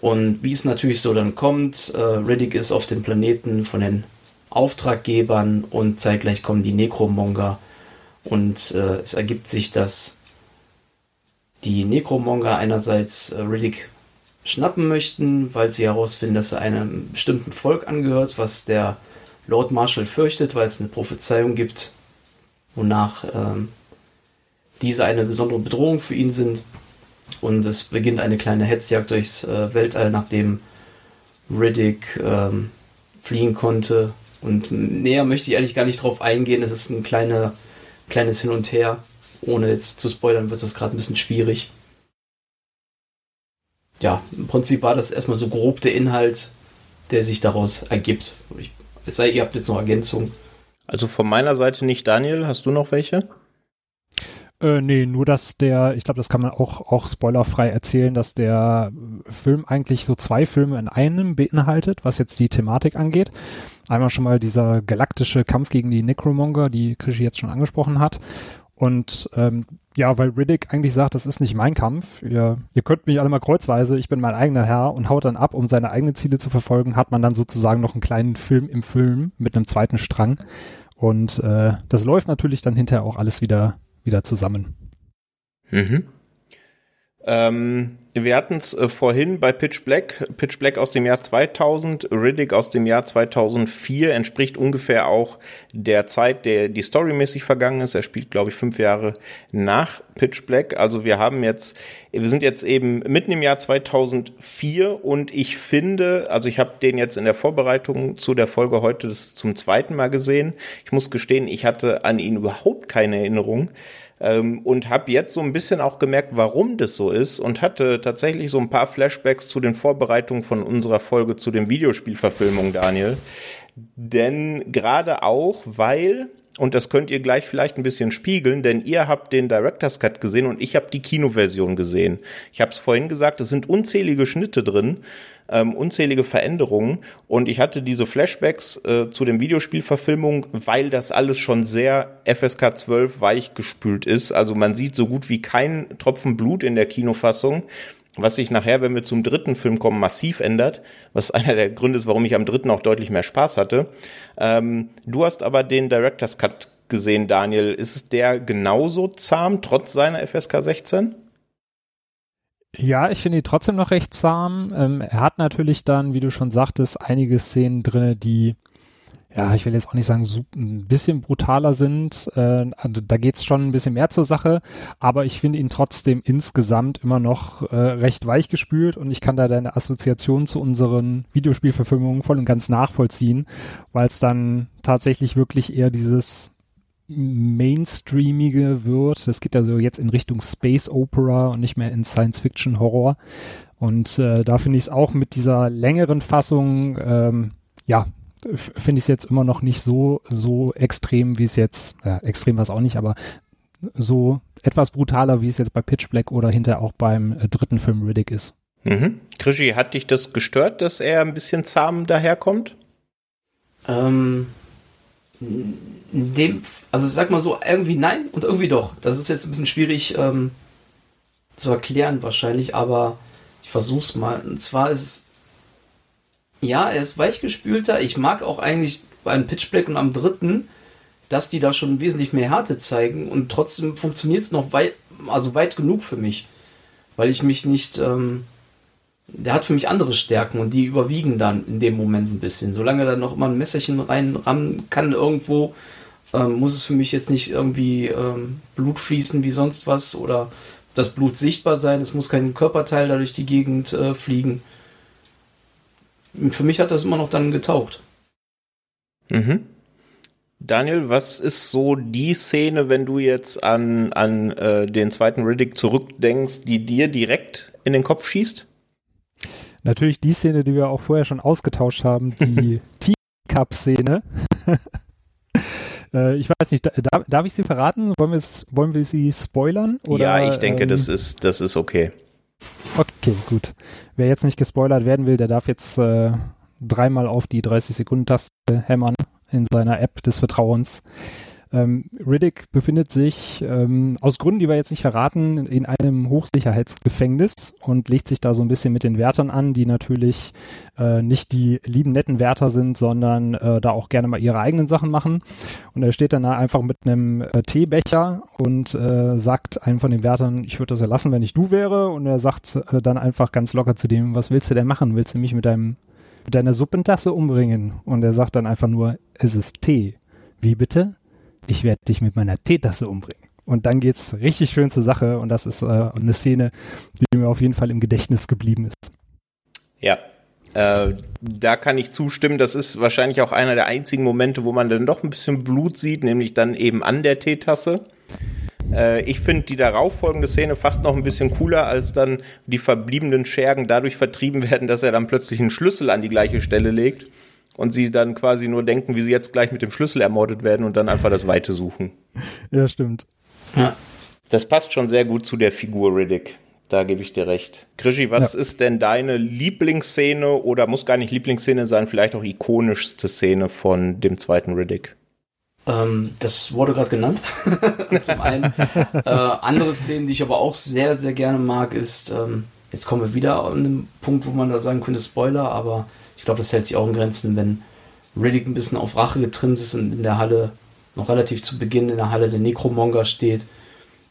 Und wie es natürlich so dann kommt, äh, Riddick ist auf dem Planeten von den Auftraggebern und zeitgleich kommen die Necromonger und äh, es ergibt sich, dass die Necromonger einerseits äh, Riddick schnappen möchten, weil sie herausfinden, dass er einem bestimmten Volk angehört, was der Lord Marshall fürchtet, weil es eine Prophezeiung gibt, wonach ähm, diese eine besondere Bedrohung für ihn sind. Und es beginnt eine kleine Hetzjagd durchs äh, Weltall, nachdem Riddick ähm, fliehen konnte. Und näher möchte ich eigentlich gar nicht drauf eingehen. Es ist ein kleiner, kleines Hin und Her. Ohne jetzt zu spoilern, wird das gerade ein bisschen schwierig ja, im Prinzip war das erstmal so grob der Inhalt, der sich daraus ergibt. Ich, es sei, ihr habt jetzt noch Ergänzungen. Also von meiner Seite nicht, Daniel. Hast du noch welche? Äh, nee, nur dass der, ich glaube, das kann man auch, auch spoilerfrei erzählen, dass der Film eigentlich so zwei Filme in einem beinhaltet, was jetzt die Thematik angeht. Einmal schon mal dieser galaktische Kampf gegen die Necromonger, die Krischi jetzt schon angesprochen hat. Und ähm, ja, weil Riddick eigentlich sagt, das ist nicht mein Kampf. Ihr, ihr könnt mich alle mal kreuzweise, ich bin mein eigener Herr und haut dann ab, um seine eigenen Ziele zu verfolgen, hat man dann sozusagen noch einen kleinen Film im Film mit einem zweiten Strang. Und äh, das läuft natürlich dann hinterher auch alles wieder, wieder zusammen. Mhm. Ähm, wir hatten es äh, vorhin bei Pitch Black. Pitch Black aus dem Jahr 2000, Riddick aus dem Jahr 2004 entspricht ungefähr auch der Zeit, der die storymäßig vergangen ist. Er spielt, glaube ich, fünf Jahre nach Pitch Black. Also wir haben jetzt, wir sind jetzt eben mitten im Jahr 2004 und ich finde, also ich habe den jetzt in der Vorbereitung zu der Folge heute zum zweiten Mal gesehen. Ich muss gestehen, ich hatte an ihn überhaupt keine Erinnerung ähm, und habe jetzt so ein bisschen auch gemerkt, warum das so ist und hatte tatsächlich so ein paar Flashbacks zu den Vorbereitungen von unserer Folge zu den Videospielverfilmungen, Daniel. Denn gerade auch, weil und das könnt ihr gleich vielleicht ein bisschen spiegeln, denn ihr habt den Director's Cut gesehen und ich habe die Kinoversion gesehen. Ich habe es vorhin gesagt, es sind unzählige Schnitte drin ähm, unzählige Veränderungen und ich hatte diese Flashbacks äh, zu den Videospielverfilmungen, weil das alles schon sehr FSK 12 weichgespült ist. Also man sieht so gut wie keinen Tropfen Blut in der Kinofassung was sich nachher, wenn wir zum dritten Film kommen, massiv ändert, was einer der Gründe ist, warum ich am dritten auch deutlich mehr Spaß hatte. Ähm, du hast aber den Director's Cut gesehen, Daniel. Ist der genauso zahm, trotz seiner FSK 16? Ja, ich finde ihn trotzdem noch recht zahm. Ähm, er hat natürlich dann, wie du schon sagtest, einige Szenen drin, die, ja, ich will jetzt auch nicht sagen, ein bisschen brutaler sind. Äh, also da geht's schon ein bisschen mehr zur Sache, aber ich finde ihn trotzdem insgesamt immer noch äh, recht weich gespült und ich kann da deine Assoziation zu unseren Videospielverfilmungen voll und ganz nachvollziehen, weil es dann tatsächlich wirklich eher dieses mainstreamige wird. Das geht also jetzt in Richtung Space Opera und nicht mehr in Science Fiction Horror. Und äh, da finde ich es auch mit dieser längeren Fassung, ähm, ja, finde ich es jetzt immer noch nicht so, so extrem, wie es jetzt, ja, extrem war es auch nicht, aber so etwas brutaler, wie es jetzt bei Pitch Black oder hinter auch beim äh, dritten Film Riddick ist. Mhm. Krischi, hat dich das gestört, dass er ein bisschen zahm daherkommt? Ähm, dem, also sag mal so, irgendwie nein und irgendwie doch. Das ist jetzt ein bisschen schwierig ähm, zu erklären wahrscheinlich, aber ich versuch's mal. Und zwar ist es, ja, er ist weichgespülter. Ich mag auch eigentlich beim Pitchblack und am dritten, dass die da schon wesentlich mehr Härte zeigen und trotzdem funktioniert es noch weit, also weit genug für mich. weil ich mich nicht, ähm, der hat für mich andere Stärken und die überwiegen dann in dem Moment ein bisschen. Solange da noch immer ein Messerchen reinrammen kann irgendwo, ähm, muss es für mich jetzt nicht irgendwie ähm, Blut fließen wie sonst was oder das Blut sichtbar sein. Es muss kein Körperteil da durch die Gegend äh, fliegen. Für mich hat das immer noch dann getaucht. Mhm. Daniel, was ist so die Szene, wenn du jetzt an, an äh, den zweiten Riddick zurückdenkst, die dir direkt in den Kopf schießt? Natürlich die Szene, die wir auch vorher schon ausgetauscht haben, die Teacup-Szene. äh, ich weiß nicht, da, darf ich sie verraten? Wollen wir, wollen wir sie spoilern? Oder, ja, ich denke, ähm, das, ist, das ist okay. Okay, gut. Wer jetzt nicht gespoilert werden will, der darf jetzt äh, dreimal auf die 30-Sekunden-Taste hämmern in seiner App des Vertrauens. Ähm, Riddick befindet sich ähm, aus Gründen, die wir jetzt nicht verraten, in einem Hochsicherheitsgefängnis und legt sich da so ein bisschen mit den Wärtern an, die natürlich äh, nicht die lieben netten Wärter sind, sondern äh, da auch gerne mal ihre eigenen Sachen machen. Und er steht dann da einfach mit einem äh, Teebecher und äh, sagt einem von den Wärtern, ich würde das erlassen, wenn ich du wäre. Und er sagt äh, dann einfach ganz locker zu dem, was willst du denn machen? Willst du mich mit deinem mit deiner Suppentasse umbringen? Und er sagt dann einfach nur, es ist Tee. Wie bitte? Ich werde dich mit meiner Teetasse umbringen. Und dann geht's richtig schön zur Sache und das ist äh, eine Szene, die mir auf jeden Fall im Gedächtnis geblieben ist. Ja, äh, da kann ich zustimmen. Das ist wahrscheinlich auch einer der einzigen Momente, wo man dann doch ein bisschen Blut sieht, nämlich dann eben an der Teetasse. Äh, ich finde die darauffolgende Szene fast noch ein bisschen cooler, als dann die verbliebenen Schergen dadurch vertrieben werden, dass er dann plötzlich einen Schlüssel an die gleiche Stelle legt und sie dann quasi nur denken, wie sie jetzt gleich mit dem Schlüssel ermordet werden und dann einfach das Weite suchen. Ja, stimmt. Ja. Das passt schon sehr gut zu der Figur Riddick. Da gebe ich dir recht. Krischi, was ja. ist denn deine Lieblingsszene oder muss gar nicht Lieblingsszene sein, vielleicht auch ikonischste Szene von dem zweiten Riddick? Ähm, das wurde gerade genannt. Zum einen. Äh, andere Szenen, die ich aber auch sehr, sehr gerne mag, ist, ähm, jetzt kommen wir wieder an den Punkt, wo man da sagen könnte, Spoiler, aber ich glaube, das hält sich auch in Grenzen, wenn Riddick ein bisschen auf Rache getrimmt ist und in der Halle, noch relativ zu Beginn in der Halle der Necromonger steht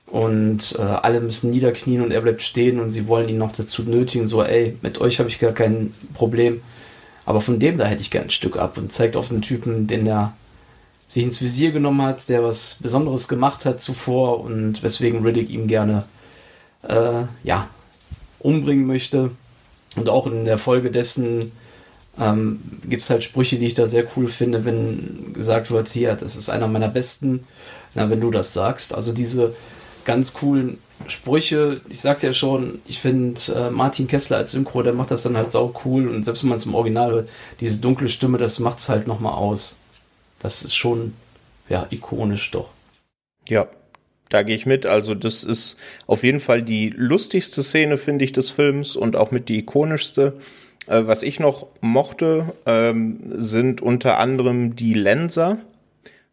und äh, alle müssen niederknien und er bleibt stehen und sie wollen ihn noch dazu nötigen, so, ey, mit euch habe ich gar kein Problem. Aber von dem da hätte ich gern ein Stück ab und zeigt auf einen Typen, den er sich ins Visier genommen hat, der was Besonderes gemacht hat zuvor und weswegen Riddick ihm gerne äh, ja, umbringen möchte. Und auch in der Folge dessen ähm, gibt es halt Sprüche, die ich da sehr cool finde, wenn gesagt wird, hier, das ist einer meiner besten, na, wenn du das sagst. Also diese ganz coolen Sprüche, ich sagte ja schon, ich finde äh, Martin Kessler als Synchro, der macht das dann halt sau cool und selbst wenn man es im Original hört, diese dunkle Stimme, das macht es halt nochmal aus das ist schon, ja, ikonisch doch. Ja, da gehe ich mit. Also das ist auf jeden Fall die lustigste Szene, finde ich, des Films und auch mit die ikonischste. Äh, was ich noch mochte, ähm, sind unter anderem die Lenser.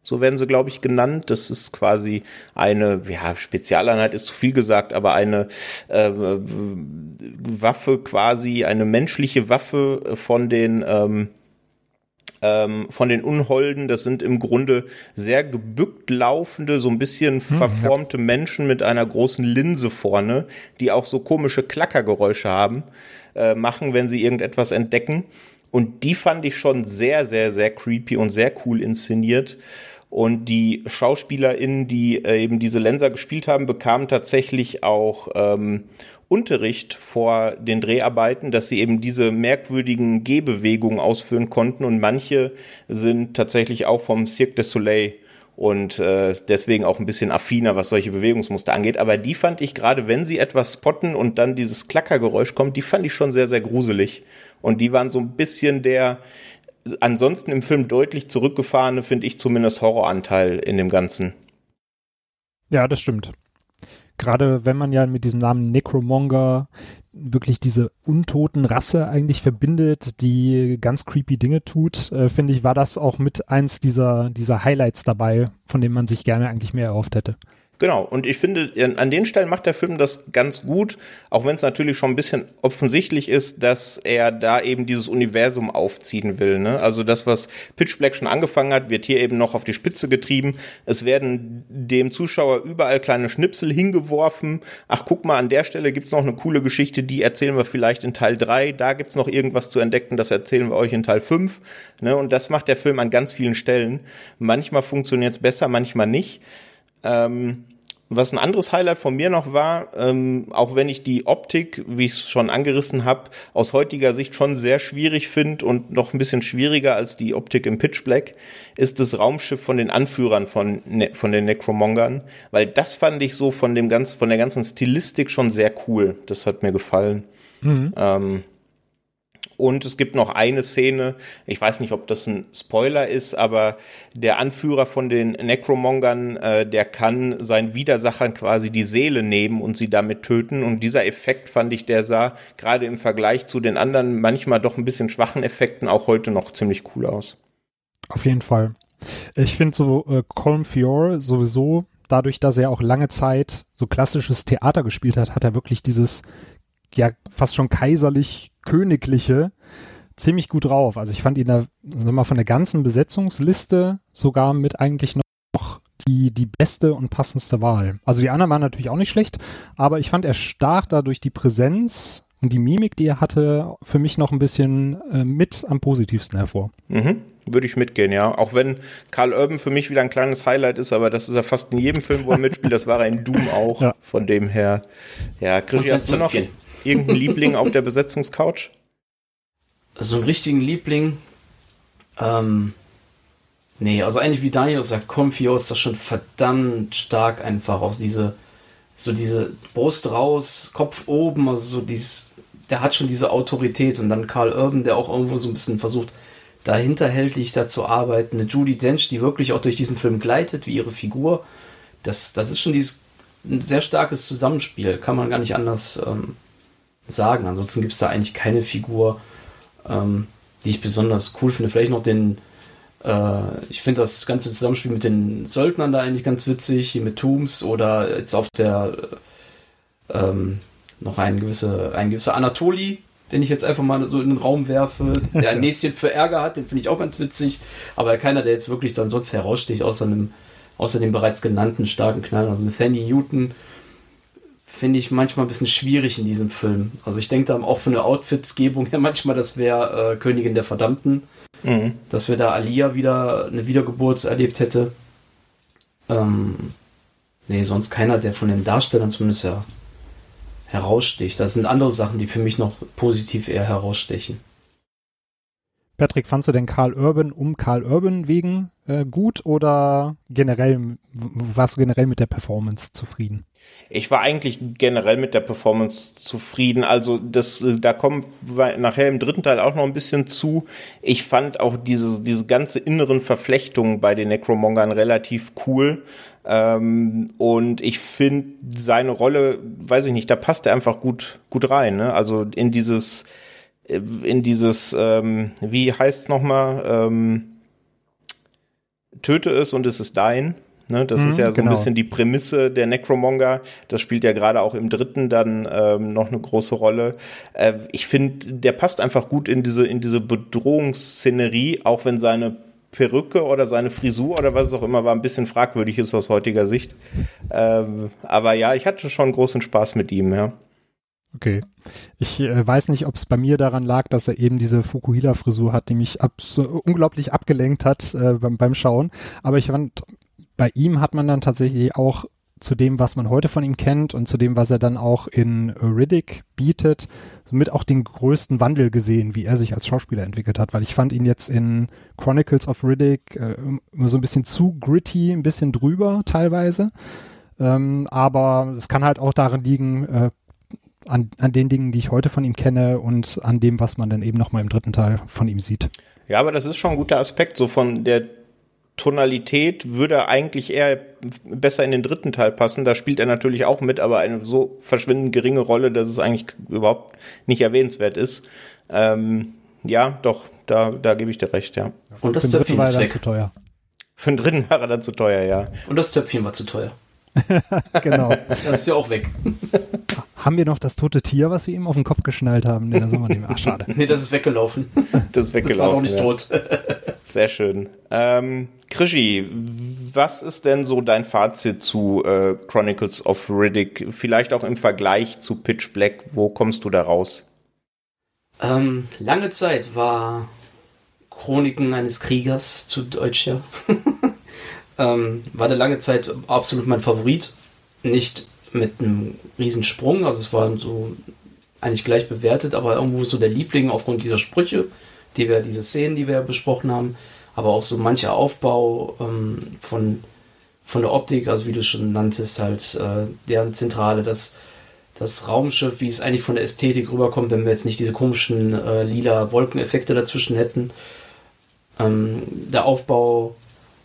So werden sie, glaube ich, genannt. Das ist quasi eine, ja, Spezialeinheit ist zu viel gesagt, aber eine äh, Waffe quasi, eine menschliche Waffe von den ähm, ähm, von den Unholden. Das sind im Grunde sehr gebückt laufende, so ein bisschen hm, verformte. Menschen mit einer großen Linse vorne, die auch so komische Klackergeräusche haben, äh, machen, wenn sie irgendetwas entdecken. Und die fand ich schon sehr, sehr, sehr creepy und sehr cool inszeniert. Und die SchauspielerInnen, die äh, eben diese Lenser gespielt haben, bekamen tatsächlich auch ähm, Unterricht vor den Dreharbeiten, dass sie eben diese merkwürdigen Gehbewegungen ausführen konnten und manche sind tatsächlich auch vom Cirque du Soleil und äh, deswegen auch ein bisschen affiner, was solche Bewegungsmuster angeht. Aber die fand ich gerade, wenn sie etwas spotten und dann dieses Klackergeräusch kommt, die fand ich schon sehr, sehr gruselig. Und die waren so ein bisschen der ansonsten im Film deutlich zurückgefahrene, finde ich zumindest, Horroranteil in dem Ganzen. Ja, das stimmt gerade wenn man ja mit diesem Namen Necromonger wirklich diese untoten Rasse eigentlich verbindet, die ganz creepy Dinge tut, äh, finde ich, war das auch mit eins dieser, dieser Highlights dabei, von dem man sich gerne eigentlich mehr erhofft hätte. Genau, und ich finde, an den Stellen macht der Film das ganz gut, auch wenn es natürlich schon ein bisschen offensichtlich ist, dass er da eben dieses Universum aufziehen will. Ne? Also das, was Pitch Black schon angefangen hat, wird hier eben noch auf die Spitze getrieben. Es werden dem Zuschauer überall kleine Schnipsel hingeworfen. Ach, guck mal, an der Stelle gibt's noch eine coole Geschichte, die erzählen wir vielleicht in Teil drei. Da gibt's noch irgendwas zu entdecken, das erzählen wir euch in Teil fünf. Ne? Und das macht der Film an ganz vielen Stellen. Manchmal funktioniert's besser, manchmal nicht. Ähm, was ein anderes Highlight von mir noch war, ähm, auch wenn ich die Optik, wie ich es schon angerissen habe, aus heutiger Sicht schon sehr schwierig finde und noch ein bisschen schwieriger als die Optik im Pitch Black, ist das Raumschiff von den Anführern von, ne von den Necromongern, weil das fand ich so von dem ganz, von der ganzen Stilistik schon sehr cool. Das hat mir gefallen. Mhm. Ähm, und es gibt noch eine Szene, ich weiß nicht, ob das ein Spoiler ist, aber der Anführer von den Necromongern, äh, der kann seinen Widersachern quasi die Seele nehmen und sie damit töten. Und dieser Effekt fand ich, der sah gerade im Vergleich zu den anderen manchmal doch ein bisschen schwachen Effekten auch heute noch ziemlich cool aus. Auf jeden Fall. Ich finde so äh, Colm Fior sowieso, dadurch, dass er auch lange Zeit so klassisches Theater gespielt hat, hat er wirklich dieses ja fast schon kaiserlich königliche ziemlich gut drauf. Also ich fand ihn da, sag mal, von der ganzen Besetzungsliste sogar mit eigentlich noch die, die beste und passendste Wahl. Also die anderen waren natürlich auch nicht schlecht, aber ich fand, er stach da durch die Präsenz und die Mimik, die er hatte, für mich noch ein bisschen äh, mit am positivsten hervor. Mhm. Würde ich mitgehen, ja. Auch wenn Karl Urban für mich wieder ein kleines Highlight ist, aber das ist ja fast in jedem Film, wo er mitspielt. Das war er in Doom auch. Ja. Von dem her, ja, Krischi, hast du noch irgendeinen Liebling auf der Besetzungscouch? So einen richtigen Liebling, ähm, nee, also eigentlich wie Daniel sagt, Confio ist das schon verdammt stark einfach aus diese, so diese Brust raus, Kopf oben, also so dieses, der hat schon diese Autorität und dann Karl Urban, der auch irgendwo so ein bisschen versucht, dahinterhältlich da zu arbeiten. Eine Judy Dench, die wirklich auch durch diesen Film gleitet, wie ihre Figur. Das, das ist schon dieses ein sehr starkes Zusammenspiel, kann man gar nicht anders ähm, sagen. Ansonsten gibt es da eigentlich keine Figur, ähm, die ich besonders cool finde. Vielleicht noch den, äh, ich finde das ganze Zusammenspiel mit den Söldnern da eigentlich ganz witzig, hier mit Tooms oder jetzt auf der äh, ähm, noch ein, gewisse, ein gewisser Anatoli, den ich jetzt einfach mal so in den Raum werfe, der ein Näschen für Ärger hat, den finde ich auch ganz witzig, aber keiner, der jetzt wirklich dann sonst heraussticht, außer einem, außer dem bereits genannten starken Knall, also Nathaniel Newton, finde ich manchmal ein bisschen schwierig in diesem Film. Also ich denke da auch von der Outfitsgebung her manchmal, das wäre äh, Königin der Verdammten, mhm. dass wir da Alia wieder eine Wiedergeburt erlebt hätte. Ähm, nee, sonst keiner, der von den Darstellern zumindest ja heraussticht. Das sind andere Sachen, die für mich noch positiv eher herausstechen. Patrick, fandst du denn Karl Urban um Karl Urban wegen äh, gut oder generell warst du generell mit der Performance zufrieden? Ich war eigentlich generell mit der Performance zufrieden. Also das, da kommen wir nachher im dritten Teil auch noch ein bisschen zu. Ich fand auch diese, diese ganze inneren Verflechtungen bei den Necromongern relativ cool. Ähm, und ich finde seine Rolle, weiß ich nicht, da passt er einfach gut, gut rein. Ne? Also in dieses, in dieses, ähm, wie heißt es nochmal, ähm, töte es und es ist dein. Ne, das mhm, ist ja so genau. ein bisschen die Prämisse der Necromonger. Das spielt ja gerade auch im dritten dann ähm, noch eine große Rolle. Äh, ich finde, der passt einfach gut in diese, in diese Bedrohungsszenerie, auch wenn seine Perücke oder seine Frisur oder was es auch immer war, ein bisschen fragwürdig ist aus heutiger Sicht. Ähm, aber ja, ich hatte schon großen Spaß mit ihm, ja. Okay. Ich äh, weiß nicht, ob es bei mir daran lag, dass er eben diese Fukuhila-Frisur hat, die mich unglaublich abgelenkt hat äh, beim, beim Schauen. Aber ich fand, bei ihm hat man dann tatsächlich auch zu dem, was man heute von ihm kennt und zu dem, was er dann auch in Riddick bietet, somit auch den größten Wandel gesehen, wie er sich als Schauspieler entwickelt hat, weil ich fand ihn jetzt in Chronicles of Riddick äh, immer so ein bisschen zu gritty, ein bisschen drüber teilweise. Ähm, aber es kann halt auch darin liegen, äh, an, an den Dingen, die ich heute von ihm kenne und an dem, was man dann eben nochmal im dritten Teil von ihm sieht. Ja, aber das ist schon ein guter Aspekt, so von der Tonalität würde eigentlich eher besser in den dritten Teil passen. Da spielt er natürlich auch mit, aber eine so verschwindend geringe Rolle, dass es eigentlich überhaupt nicht erwähnenswert ist. Ähm, ja, doch, da, da gebe ich dir recht, ja. Und das Zöpfchen war dann zu teuer. Für den dritten war er dann zu teuer, ja. Und das Zöpfchen war zu teuer. genau. Das ist ja auch weg. haben wir noch das tote Tier, was wir ihm auf den Kopf geschnallt haben? Nee, das haben wir nicht mehr. Ach, schade. Nee, das ist weggelaufen. Das ist weggelaufen. Das war noch nicht ja. tot. Sehr schön. Ähm, Krischi, was ist denn so dein Fazit zu äh, Chronicles of Riddick? Vielleicht auch im Vergleich zu Pitch Black. Wo kommst du da raus? Ähm, lange Zeit war Chroniken eines Kriegers zu Deutsch, ja. ähm, war eine lange Zeit absolut mein Favorit. Nicht mit einem Riesensprung, also es war so eigentlich gleich bewertet, aber irgendwo so der Liebling aufgrund dieser Sprüche, die wir, diese Szenen, die wir besprochen haben, aber auch so mancher Aufbau ähm, von, von der Optik, also wie du schon nanntest, halt äh, deren Zentrale, das, das Raumschiff, wie es eigentlich von der Ästhetik rüberkommt, wenn wir jetzt nicht diese komischen äh, lila Wolkeneffekte dazwischen hätten. Ähm, der Aufbau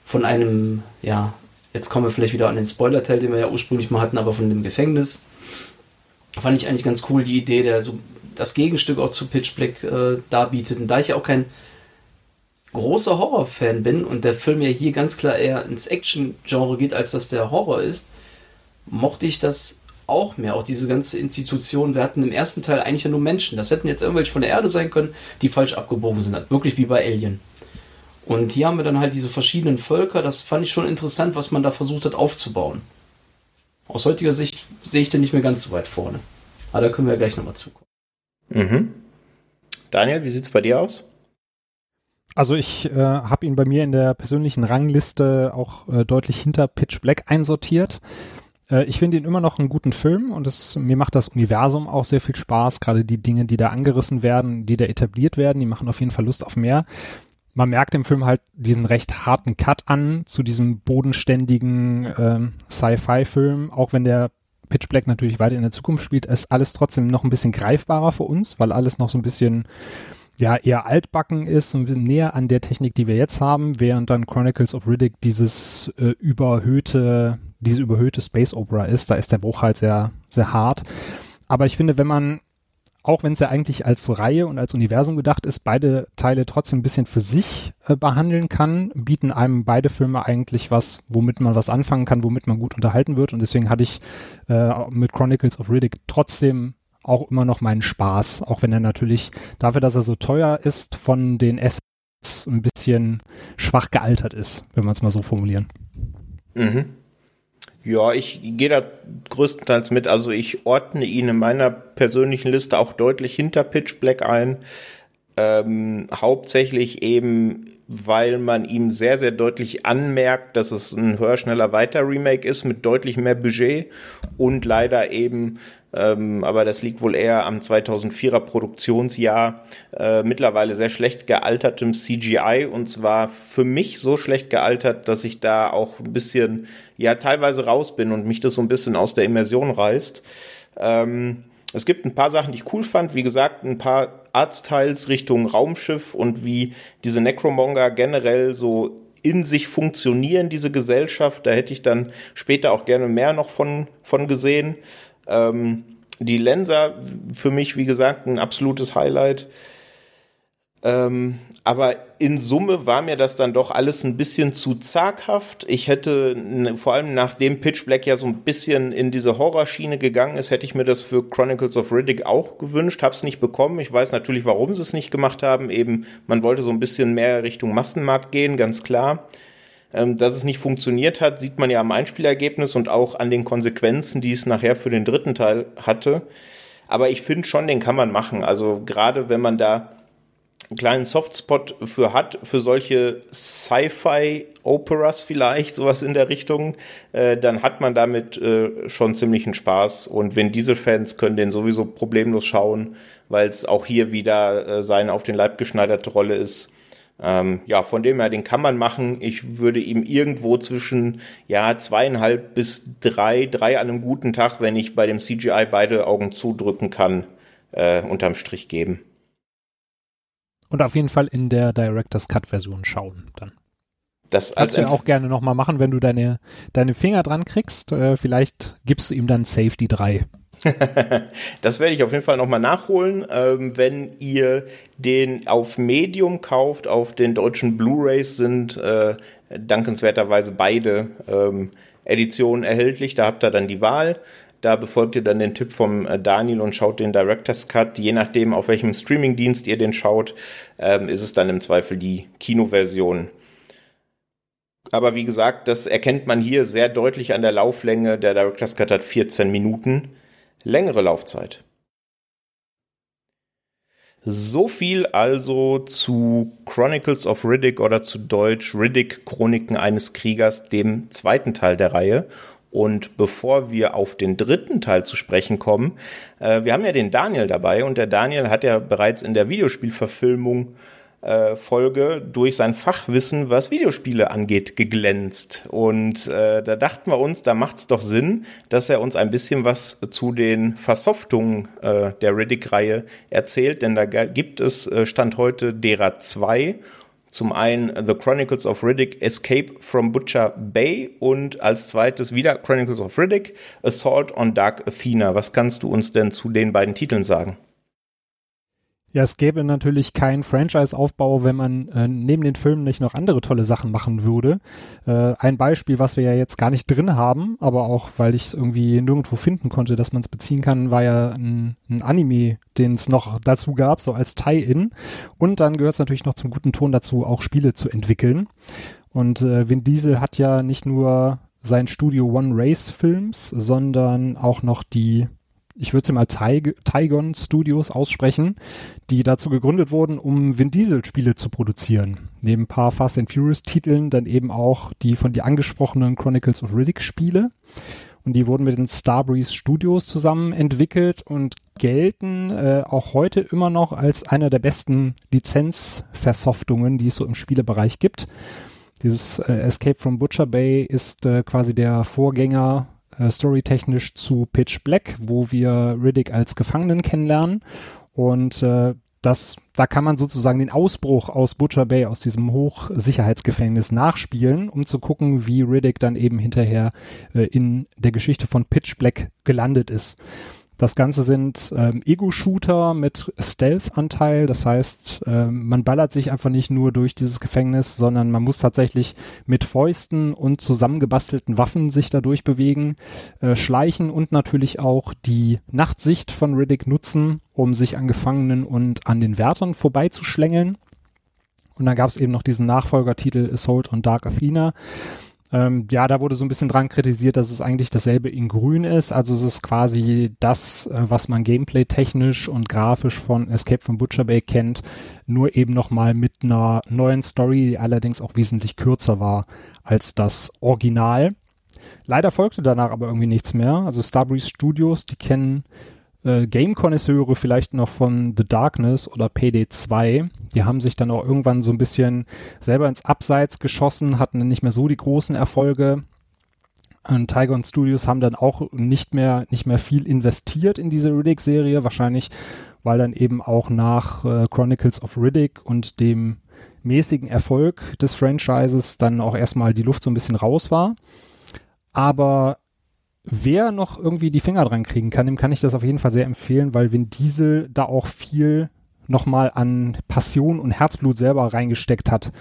von einem, ja, jetzt kommen wir vielleicht wieder an den Spoiler-Teil, den wir ja ursprünglich mal hatten, aber von dem Gefängnis. Fand ich eigentlich ganz cool, die Idee, der so das Gegenstück auch zu Pitch Black äh, darbietet. Und da ich ja auch kein großer Horror-Fan bin und der Film ja hier ganz klar eher ins Action-Genre geht, als dass der Horror ist, mochte ich das auch mehr. Auch diese ganze Institution, wir hatten im ersten Teil eigentlich ja nur Menschen. Das hätten jetzt irgendwelche von der Erde sein können, die falsch abgebogen sind. Wirklich wie bei Alien. Und hier haben wir dann halt diese verschiedenen Völker. Das fand ich schon interessant, was man da versucht hat aufzubauen. Aus heutiger Sicht sehe ich den nicht mehr ganz so weit vorne. Aber da können wir ja gleich nochmal zukommen. Mhm. Daniel, wie sieht es bei dir aus? Also ich äh, habe ihn bei mir in der persönlichen Rangliste auch äh, deutlich hinter Pitch Black einsortiert. Äh, ich finde ihn immer noch einen guten Film und es, mir macht das Universum auch sehr viel Spaß. Gerade die Dinge, die da angerissen werden, die da etabliert werden, die machen auf jeden Fall Lust auf mehr. Man merkt im Film halt diesen recht harten Cut an zu diesem bodenständigen ähm, Sci-Fi-Film, auch wenn der Pitch Black natürlich weiter in der Zukunft spielt, ist alles trotzdem noch ein bisschen greifbarer für uns, weil alles noch so ein bisschen ja eher altbacken ist, bisschen näher an der Technik, die wir jetzt haben, während dann Chronicles of Riddick dieses äh, überhöhte, diese überhöhte Space Opera ist. Da ist der Bruch halt sehr, sehr hart. Aber ich finde, wenn man auch wenn es ja eigentlich als Reihe und als Universum gedacht ist, beide Teile trotzdem ein bisschen für sich äh, behandeln kann, bieten einem beide Filme eigentlich was, womit man was anfangen kann, womit man gut unterhalten wird. Und deswegen hatte ich äh, mit Chronicles of Riddick trotzdem auch immer noch meinen Spaß, auch wenn er natürlich dafür, dass er so teuer ist, von den Assets ein bisschen schwach gealtert ist, wenn man es mal so formulieren. Mhm. Ja, ich gehe da größtenteils mit. Also ich ordne ihn in meiner persönlichen Liste auch deutlich hinter Pitch Black ein. Ähm, hauptsächlich eben, weil man ihm sehr, sehr deutlich anmerkt, dass es ein höher, schneller, weiter Remake ist mit deutlich mehr Budget und leider eben ähm, aber das liegt wohl eher am 2004er Produktionsjahr, äh, mittlerweile sehr schlecht gealtertem CGI und zwar für mich so schlecht gealtert, dass ich da auch ein bisschen, ja, teilweise raus bin und mich das so ein bisschen aus der Immersion reißt. Ähm, es gibt ein paar Sachen, die ich cool fand. Wie gesagt, ein paar Arztteils Richtung Raumschiff und wie diese Necromonger generell so in sich funktionieren, diese Gesellschaft. Da hätte ich dann später auch gerne mehr noch von, von gesehen. Ähm, die Lenser für mich, wie gesagt, ein absolutes Highlight. Ähm, aber in Summe war mir das dann doch alles ein bisschen zu zaghaft. Ich hätte, vor allem nachdem Pitch Black ja so ein bisschen in diese Horrorschiene gegangen ist, hätte ich mir das für Chronicles of Riddick auch gewünscht, hab's nicht bekommen. Ich weiß natürlich, warum sie es nicht gemacht haben. Eben, man wollte so ein bisschen mehr Richtung Massenmarkt gehen, ganz klar. Ähm, dass es nicht funktioniert hat, sieht man ja am Einspielergebnis und auch an den Konsequenzen, die es nachher für den dritten Teil hatte. Aber ich finde schon, den kann man machen. Also gerade wenn man da einen kleinen Softspot für hat, für solche Sci-Fi-Operas vielleicht, sowas in der Richtung, äh, dann hat man damit äh, schon ziemlichen Spaß. Und wenn diese Fans können den sowieso problemlos schauen, weil es auch hier wieder äh, seine auf den Leib geschneiderte Rolle ist. Ähm, ja, von dem her, den kann man machen. Ich würde ihm irgendwo zwischen ja zweieinhalb bis drei, drei an einem guten Tag, wenn ich bei dem CGI beide Augen zudrücken kann, äh, unterm Strich geben. Und auf jeden Fall in der Director's Cut Version schauen dann. Das Kannst du ja auch gerne nochmal machen, wenn du deine, deine Finger dran kriegst. Äh, vielleicht gibst du ihm dann Safety 3. das werde ich auf jeden Fall nochmal nachholen. Ähm, wenn ihr den auf Medium kauft, auf den deutschen Blu-rays sind äh, dankenswerterweise beide ähm, Edition erhältlich. Da habt ihr dann die Wahl. Da befolgt ihr dann den Tipp vom äh, Daniel und schaut den Director's Cut. Je nachdem, auf welchem Streamingdienst ihr den schaut, ähm, ist es dann im Zweifel die Kinoversion. Aber wie gesagt, das erkennt man hier sehr deutlich an der Lauflänge. Der Director's Cut hat 14 Minuten. Längere Laufzeit. So viel also zu Chronicles of Riddick oder zu Deutsch Riddick Chroniken eines Kriegers, dem zweiten Teil der Reihe. Und bevor wir auf den dritten Teil zu sprechen kommen, äh, wir haben ja den Daniel dabei und der Daniel hat ja bereits in der Videospielverfilmung Folge durch sein Fachwissen, was Videospiele angeht, geglänzt. Und äh, da dachten wir uns, da macht es doch Sinn, dass er uns ein bisschen was zu den Versoftungen äh, der Riddick-Reihe erzählt, denn da gibt es äh, Stand heute derer zwei. Zum einen The Chronicles of Riddick Escape from Butcher Bay und als zweites wieder Chronicles of Riddick Assault on Dark Athena. Was kannst du uns denn zu den beiden Titeln sagen? Ja, es gäbe natürlich keinen Franchise-Aufbau, wenn man äh, neben den Filmen nicht noch andere tolle Sachen machen würde. Äh, ein Beispiel, was wir ja jetzt gar nicht drin haben, aber auch, weil ich es irgendwie nirgendwo finden konnte, dass man es beziehen kann, war ja ein, ein Anime, den es noch dazu gab, so als Tie-In. Und dann gehört es natürlich noch zum guten Ton dazu, auch Spiele zu entwickeln. Und äh, Vin Diesel hat ja nicht nur sein Studio One Race Films, sondern auch noch die ich würde sie mal Tygon Studios aussprechen, die dazu gegründet wurden, um Vin Diesel Spiele zu produzieren. Neben ein paar Fast and Furious Titeln dann eben auch die von dir angesprochenen Chronicles of Riddick Spiele. Und die wurden mit den Starbreeze Studios zusammen entwickelt und gelten äh, auch heute immer noch als einer der besten Lizenzversoftungen, die es so im Spielebereich gibt. Dieses äh, Escape from Butcher Bay ist äh, quasi der Vorgänger storytechnisch zu Pitch Black, wo wir Riddick als Gefangenen kennenlernen. Und äh, das, da kann man sozusagen den Ausbruch aus Butcher Bay, aus diesem Hochsicherheitsgefängnis nachspielen, um zu gucken, wie Riddick dann eben hinterher äh, in der Geschichte von Pitch Black gelandet ist. Das Ganze sind ähm, Ego-Shooter mit Stealth-Anteil. Das heißt, ähm, man ballert sich einfach nicht nur durch dieses Gefängnis, sondern man muss tatsächlich mit Fäusten und zusammengebastelten Waffen sich dadurch bewegen, äh, schleichen und natürlich auch die Nachtsicht von Riddick nutzen, um sich an Gefangenen und an den Wärtern vorbeizuschlängeln. Und dann gab es eben noch diesen Nachfolgertitel Assault on Dark Athena. Ähm, ja, da wurde so ein bisschen dran kritisiert, dass es eigentlich dasselbe in grün ist. Also es ist quasi das, äh, was man gameplay-technisch und grafisch von Escape from Butcher Bay kennt, nur eben nochmal mit einer neuen Story, die allerdings auch wesentlich kürzer war als das Original. Leider folgte danach aber irgendwie nichts mehr. Also Starbreeze Studios, die kennen äh, Game-Konnoisseure vielleicht noch von The Darkness oder PD2. Die haben sich dann auch irgendwann so ein bisschen selber ins Abseits geschossen, hatten dann nicht mehr so die großen Erfolge. Und Tygon Studios haben dann auch nicht mehr, nicht mehr viel investiert in diese Riddick-Serie, wahrscheinlich, weil dann eben auch nach äh, Chronicles of Riddick und dem mäßigen Erfolg des Franchises dann auch erstmal die Luft so ein bisschen raus war. Aber wer noch irgendwie die Finger dran kriegen kann, dem kann ich das auf jeden Fall sehr empfehlen, weil Vin Diesel da auch viel nochmal an Passion und Herzblut selber reingesteckt hat.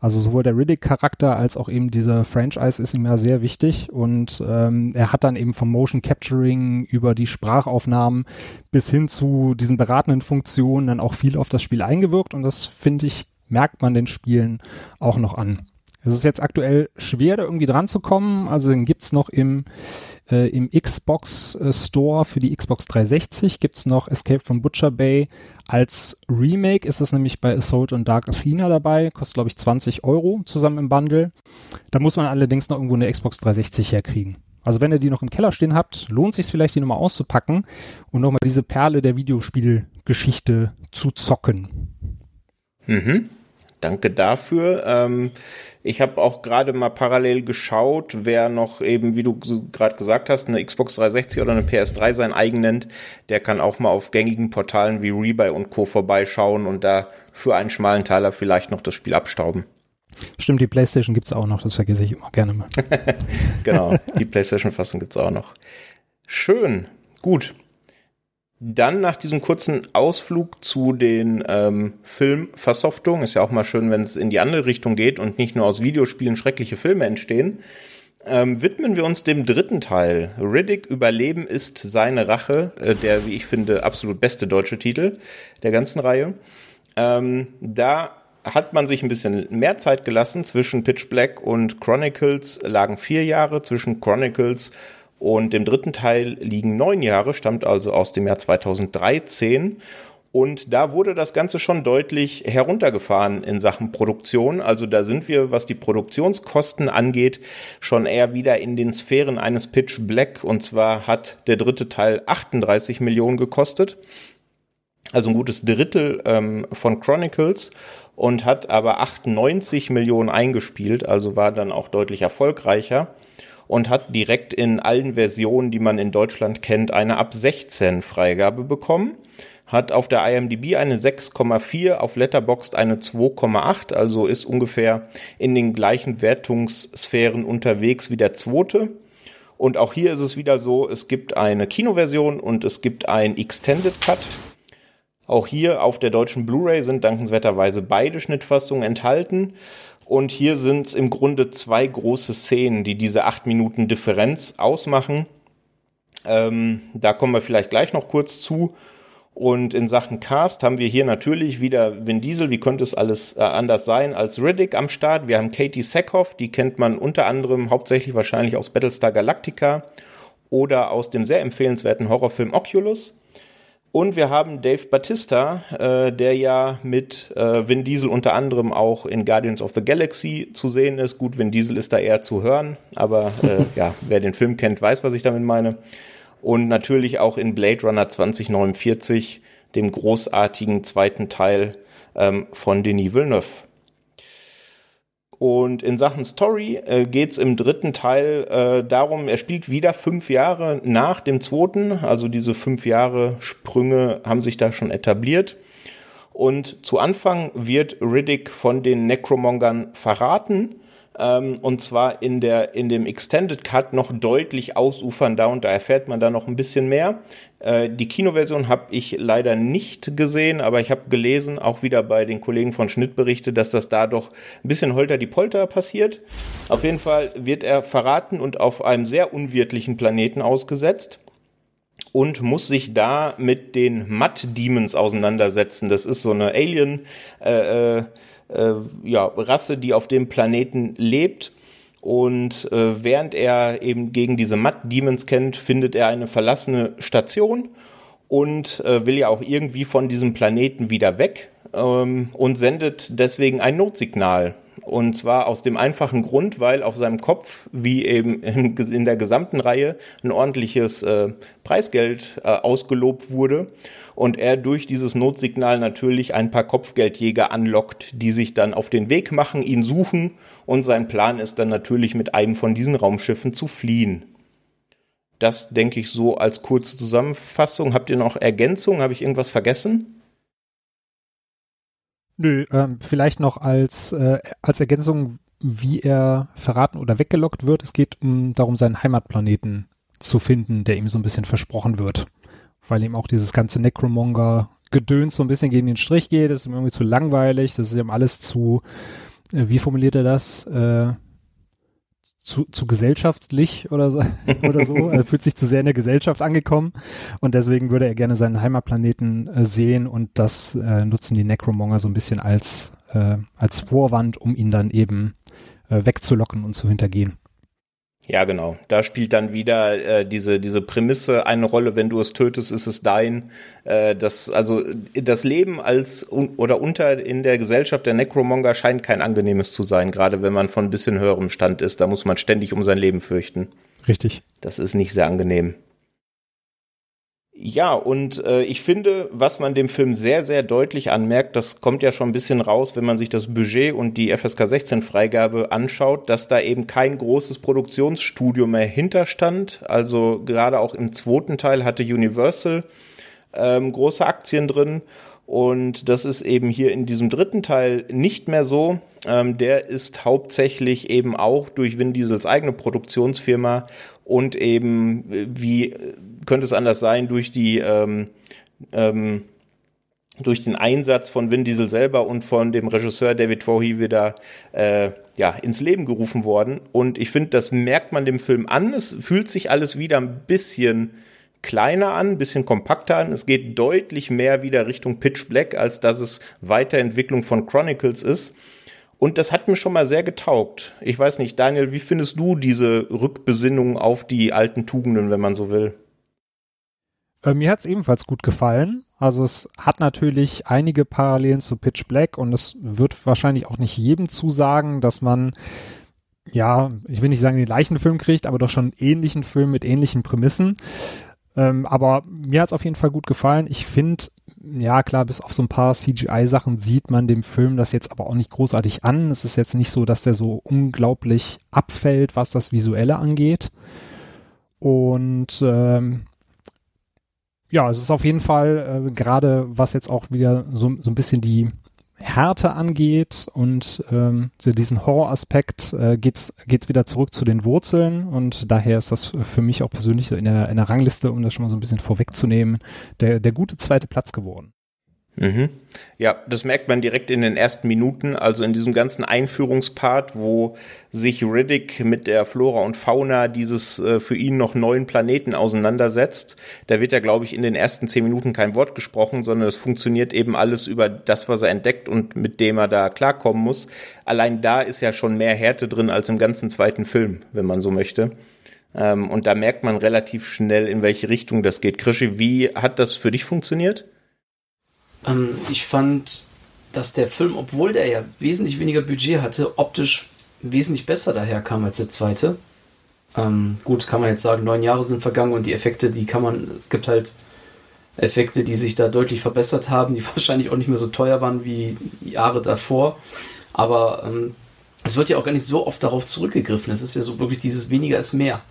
Also sowohl der Riddick-Charakter als auch eben diese Franchise ist ihm ja sehr wichtig und ähm, er hat dann eben vom Motion Capturing über die Sprachaufnahmen bis hin zu diesen beratenden Funktionen dann auch viel auf das Spiel eingewirkt und das finde ich, merkt man den Spielen auch noch an. Es ist jetzt aktuell schwer, da irgendwie dran zu kommen. Also den gibt's noch im, äh, im Xbox äh, Store für die Xbox 360. Gibt's noch Escape from Butcher Bay. Als Remake ist es nämlich bei Assault und Dark Athena dabei. Kostet, glaube ich, 20 Euro zusammen im Bundle. Da muss man allerdings noch irgendwo eine Xbox 360 herkriegen. Also wenn ihr die noch im Keller stehen habt, lohnt sich vielleicht, die nochmal auszupacken und nochmal diese Perle der Videospielgeschichte zu zocken. Mhm. Danke dafür. Ähm, ich habe auch gerade mal parallel geschaut, wer noch eben, wie du gerade gesagt hast, eine Xbox 360 oder eine PS3 sein eigen nennt, der kann auch mal auf gängigen Portalen wie Rebuy und Co. vorbeischauen und da für einen schmalen Teiler vielleicht noch das Spiel abstauben. Stimmt, die PlayStation gibt's auch noch, das vergesse ich immer gerne mal. genau, die PlayStation-Fassung gibt's auch noch. Schön, gut. Dann nach diesem kurzen Ausflug zu den ähm, Filmversoftungen, ist ja auch mal schön, wenn es in die andere Richtung geht und nicht nur aus Videospielen schreckliche Filme entstehen, ähm, widmen wir uns dem dritten Teil. Riddick Überleben ist seine Rache, äh, der, wie ich finde, absolut beste deutsche Titel der ganzen Reihe. Ähm, da hat man sich ein bisschen mehr Zeit gelassen. Zwischen Pitch Black und Chronicles lagen vier Jahre. Zwischen Chronicles und dem dritten Teil liegen neun Jahre, stammt also aus dem Jahr 2013. Und da wurde das Ganze schon deutlich heruntergefahren in Sachen Produktion. Also da sind wir, was die Produktionskosten angeht, schon eher wieder in den Sphären eines Pitch Black. Und zwar hat der dritte Teil 38 Millionen gekostet. Also ein gutes Drittel ähm, von Chronicles und hat aber 98 Millionen eingespielt, also war dann auch deutlich erfolgreicher und hat direkt in allen Versionen, die man in Deutschland kennt, eine ab 16 Freigabe bekommen hat auf der IMDb eine 6,4, auf Letterboxd eine 2,8, also ist ungefähr in den gleichen Wertungssphären unterwegs wie der zweite. Und auch hier ist es wieder so, es gibt eine Kinoversion und es gibt ein Extended Cut. Auch hier auf der deutschen Blu-ray sind dankenswerterweise beide Schnittfassungen enthalten. Und hier sind es im Grunde zwei große Szenen, die diese acht Minuten Differenz ausmachen. Ähm, da kommen wir vielleicht gleich noch kurz zu. Und in Sachen Cast haben wir hier natürlich wieder Vin Diesel, wie könnte es alles äh, anders sein, als Riddick am Start. Wir haben Katie Sackhoff, die kennt man unter anderem hauptsächlich wahrscheinlich aus Battlestar Galactica oder aus dem sehr empfehlenswerten Horrorfilm Oculus. Und wir haben Dave Batista, äh, der ja mit äh, Vin Diesel unter anderem auch in Guardians of the Galaxy zu sehen ist. Gut, Vin Diesel ist da eher zu hören, aber äh, ja, wer den Film kennt, weiß, was ich damit meine und natürlich auch in Blade Runner 2049, dem großartigen zweiten Teil ähm, von Denis Villeneuve. Und in Sachen Story äh, geht es im dritten Teil äh, darum, er spielt wieder fünf Jahre nach dem zweiten, also diese fünf Jahre Sprünge haben sich da schon etabliert. Und zu Anfang wird Riddick von den Necromongern verraten ähm, und zwar in, der, in dem Extended Cut noch deutlich ausufernder und da erfährt man da noch ein bisschen mehr. Äh, die Kinoversion habe ich leider nicht gesehen, aber ich habe gelesen, auch wieder bei den Kollegen von Schnittberichte, dass das da doch ein bisschen holter die Polter passiert. Auf jeden Fall wird er verraten und auf einem sehr unwirtlichen Planeten ausgesetzt und muss sich da mit den Mud Demons auseinandersetzen. Das ist so eine Alien äh, äh ja, Rasse, die auf dem Planeten lebt. Und äh, während er eben gegen diese Mud Demons kennt, findet er eine verlassene Station und äh, will ja auch irgendwie von diesem Planeten wieder weg ähm, und sendet deswegen ein Notsignal. Und zwar aus dem einfachen Grund, weil auf seinem Kopf, wie eben in, in der gesamten Reihe, ein ordentliches äh, Preisgeld äh, ausgelobt wurde und er durch dieses Notsignal natürlich ein paar Kopfgeldjäger anlockt, die sich dann auf den Weg machen, ihn suchen und sein Plan ist dann natürlich mit einem von diesen Raumschiffen zu fliehen. Das denke ich so als kurze Zusammenfassung. Habt ihr noch Ergänzungen? Habe ich irgendwas vergessen? Nö, ähm, vielleicht noch als, äh, als Ergänzung, wie er verraten oder weggelockt wird. Es geht um, darum, seinen Heimatplaneten zu finden, der ihm so ein bisschen versprochen wird weil ihm auch dieses ganze Necromonger-Gedöns so ein bisschen gegen den Strich geht, das ist ihm irgendwie zu langweilig, das ist ihm alles zu, äh, wie formuliert er das, äh, zu, zu gesellschaftlich oder so, oder so. er fühlt sich zu sehr in der Gesellschaft angekommen und deswegen würde er gerne seinen Heimatplaneten äh, sehen und das äh, nutzen die Necromonger so ein bisschen als, äh, als Vorwand, um ihn dann eben äh, wegzulocken und zu hintergehen. Ja, genau. Da spielt dann wieder äh, diese diese Prämisse eine Rolle. Wenn du es tötest, ist es dein. Äh, das also das Leben als un oder unter in der Gesellschaft der Necromonger scheint kein angenehmes zu sein. Gerade wenn man von ein bisschen höherem Stand ist, da muss man ständig um sein Leben fürchten. Richtig. Das ist nicht sehr angenehm. Ja, und äh, ich finde, was man dem Film sehr, sehr deutlich anmerkt, das kommt ja schon ein bisschen raus, wenn man sich das Budget und die FSK 16 Freigabe anschaut, dass da eben kein großes Produktionsstudio mehr hinterstand. Also gerade auch im zweiten Teil hatte Universal ähm, große Aktien drin. Und das ist eben hier in diesem dritten Teil nicht mehr so. Ähm, der ist hauptsächlich eben auch durch Vin Diesels eigene Produktionsfirma und eben, äh, wie könnte es anders sein, durch die ähm, ähm, durch den Einsatz von Vin Diesel selber und von dem Regisseur David Fohi wieder äh, ja, ins Leben gerufen worden. Und ich finde, das merkt man dem Film an. Es fühlt sich alles wieder ein bisschen kleiner an, ein bisschen kompakter an. Es geht deutlich mehr wieder Richtung Pitch Black, als dass es Weiterentwicklung von Chronicles ist. Und das hat mir schon mal sehr getaugt. Ich weiß nicht, Daniel, wie findest du diese Rückbesinnung auf die alten Tugenden, wenn man so will? Äh, mir hat es ebenfalls gut gefallen. Also es hat natürlich einige Parallelen zu Pitch Black und es wird wahrscheinlich auch nicht jedem zusagen, dass man ja, ich will nicht sagen, den gleichen Film kriegt, aber doch schon einen ähnlichen Film mit ähnlichen Prämissen. Ähm, aber mir hat es auf jeden Fall gut gefallen. Ich finde, ja klar, bis auf so ein paar CGI-Sachen sieht man dem Film das jetzt aber auch nicht großartig an. Es ist jetzt nicht so, dass der so unglaublich abfällt, was das Visuelle angeht. Und ähm, ja, es ist auf jeden Fall äh, gerade, was jetzt auch wieder so, so ein bisschen die Härte angeht und ähm, so diesen Horroraspekt äh, geht's geht's wieder zurück zu den Wurzeln und daher ist das für mich auch persönlich in der in der Rangliste, um das schon mal so ein bisschen vorwegzunehmen, der der gute zweite Platz geworden. Mhm. Ja, das merkt man direkt in den ersten Minuten, also in diesem ganzen Einführungspart, wo sich Riddick mit der Flora und Fauna dieses äh, für ihn noch neuen Planeten auseinandersetzt. Da wird ja, glaube ich, in den ersten zehn Minuten kein Wort gesprochen, sondern es funktioniert eben alles über das, was er entdeckt und mit dem er da klarkommen muss. Allein da ist ja schon mehr Härte drin als im ganzen zweiten Film, wenn man so möchte. Ähm, und da merkt man relativ schnell, in welche Richtung das geht. Krischi, wie hat das für dich funktioniert? Ähm, ich fand, dass der Film, obwohl der ja wesentlich weniger Budget hatte, optisch wesentlich besser daherkam als der zweite. Ähm, gut, kann man jetzt sagen, neun Jahre sind vergangen und die Effekte, die kann man, es gibt halt Effekte, die sich da deutlich verbessert haben, die wahrscheinlich auch nicht mehr so teuer waren wie Jahre davor. Aber ähm, es wird ja auch gar nicht so oft darauf zurückgegriffen. Es ist ja so wirklich dieses weniger ist mehr.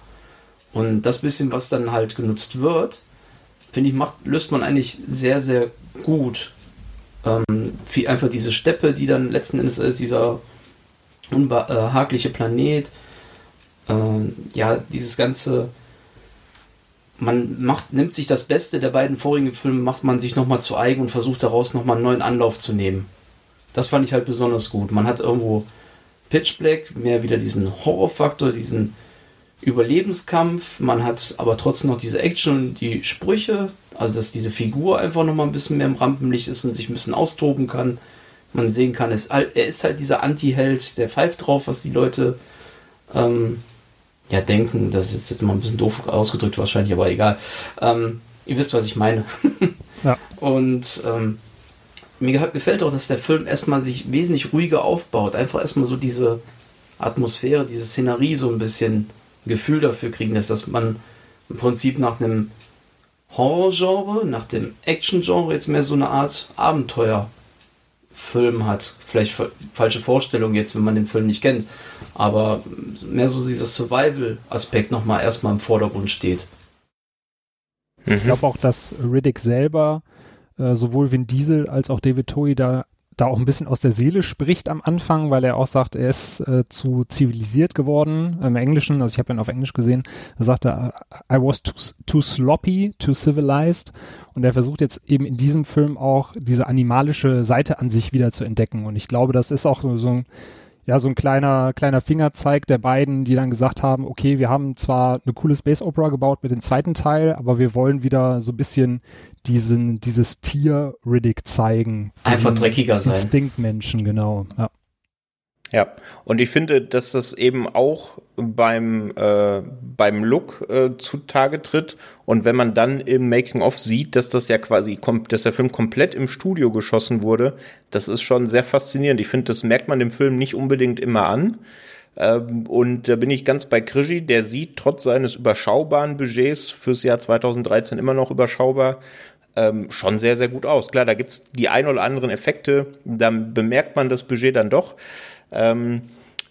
Und das bisschen, was dann halt genutzt wird, finde ich, macht, löst man eigentlich sehr, sehr gut. Ähm, wie einfach diese Steppe, die dann letzten Endes ist, dieser unbehagliche Planet. Ähm, ja, dieses ganze. Man macht, nimmt sich das Beste der beiden vorigen Filme, macht man sich nochmal zu eigen und versucht daraus nochmal einen neuen Anlauf zu nehmen. Das fand ich halt besonders gut. Man hat irgendwo Pitch Black, mehr wieder diesen Horrorfaktor, diesen Überlebenskampf, man hat aber trotzdem noch diese Action und die Sprüche, also dass diese Figur einfach noch mal ein bisschen mehr im Rampenlicht ist und sich ein bisschen austoben kann. Man sehen kann, es, er ist halt dieser Anti-Held, der pfeift drauf, was die Leute ähm, ja denken. Das ist jetzt mal ein bisschen doof ausgedrückt wahrscheinlich, aber egal. Ähm, ihr wisst, was ich meine. ja. Und ähm, mir gefällt auch, dass der Film erstmal sich wesentlich ruhiger aufbaut. Einfach erstmal so diese Atmosphäre, diese Szenerie so ein bisschen Gefühl dafür kriegen lässt, dass man im Prinzip nach einem Horrorgenre, nach dem Action-Genre jetzt mehr so eine Art Abenteuerfilm hat. Vielleicht falsche Vorstellung jetzt, wenn man den Film nicht kennt, aber mehr so dieser Survival-Aspekt nochmal erstmal im Vordergrund steht. Ich glaube auch, dass Riddick selber äh, sowohl Vin Diesel als auch David Toei da da auch ein bisschen aus der Seele spricht am Anfang, weil er auch sagt, er ist äh, zu zivilisiert geworden im Englischen. Also ich habe ihn auf Englisch gesehen. Er, I was too, too sloppy, too civilized. Und er versucht jetzt eben in diesem Film auch diese animalische Seite an sich wieder zu entdecken. Und ich glaube, das ist auch so ein ja, so ein kleiner, kleiner Fingerzeig der beiden, die dann gesagt haben, okay, wir haben zwar eine coole Space Opera gebaut mit dem zweiten Teil, aber wir wollen wieder so ein bisschen diesen, dieses Tier Riddick zeigen. Einfach dreckiger sein. Instinktmenschen, genau, ja. Ja, und ich finde, dass das eben auch beim, äh, beim Look äh, zutage tritt. Und wenn man dann im Making-of sieht, dass das ja quasi, dass der Film komplett im Studio geschossen wurde, das ist schon sehr faszinierend. Ich finde, das merkt man dem Film nicht unbedingt immer an. Ähm, und da bin ich ganz bei Krischi, der sieht trotz seines überschaubaren Budgets fürs Jahr 2013 immer noch überschaubar, ähm, schon sehr, sehr gut aus. Klar, da gibt's die ein oder anderen Effekte, dann bemerkt man das Budget dann doch. Ähm,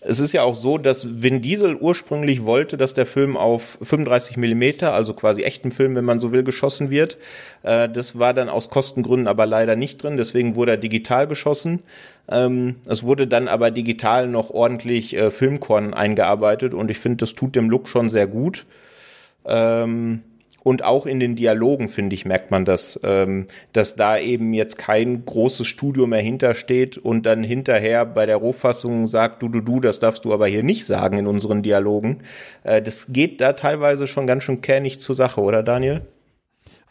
es ist ja auch so, dass Vin Diesel ursprünglich wollte, dass der Film auf 35 Millimeter, also quasi echten Film, wenn man so will, geschossen wird. Äh, das war dann aus Kostengründen aber leider nicht drin, deswegen wurde er digital geschossen. Ähm, es wurde dann aber digital noch ordentlich äh, Filmkorn eingearbeitet und ich finde, das tut dem Look schon sehr gut. Ähm, Und auch in den Dialogen, finde ich, merkt man das, ähm, dass da eben jetzt kein großes Studio mehr hintersteht und dann hinterher bei der Rohfassung sagt, du, du, du, das darfst du aber hier nicht sagen in unseren Dialogen. Äh, das geht da teilweise schon ganz schön kernig zur Sache, oder Daniel?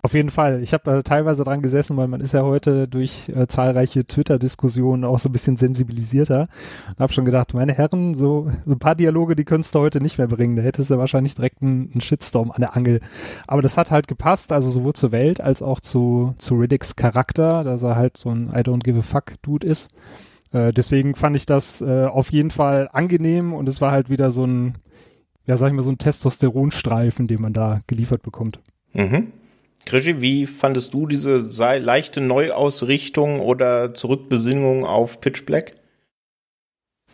Auf jeden Fall. Ich habe äh, teilweise dran gesessen, weil man ist ja heute durch äh, zahlreiche Twitter-Diskussionen auch so ein bisschen sensibilisierter. Und habe schon gedacht, meine Herren, so, so ein paar Dialoge, die könntest du heute nicht mehr bringen. Da hättest du wahrscheinlich direkt einen, einen Shitstorm an der Angel. Aber das hat halt gepasst, also sowohl zur Welt als auch zu, zu Riddicks Charakter, dass er halt so ein I don't give a fuck Dude ist. Äh, deswegen fand ich das äh, auf jeden Fall angenehm und es war halt wieder so ein, ja, sag ich mal, so ein Testosteronstreifen, den man da geliefert bekommt. Mhm. Krischi, wie fandest du diese leichte Neuausrichtung oder Zurückbesinnung auf Pitch Black?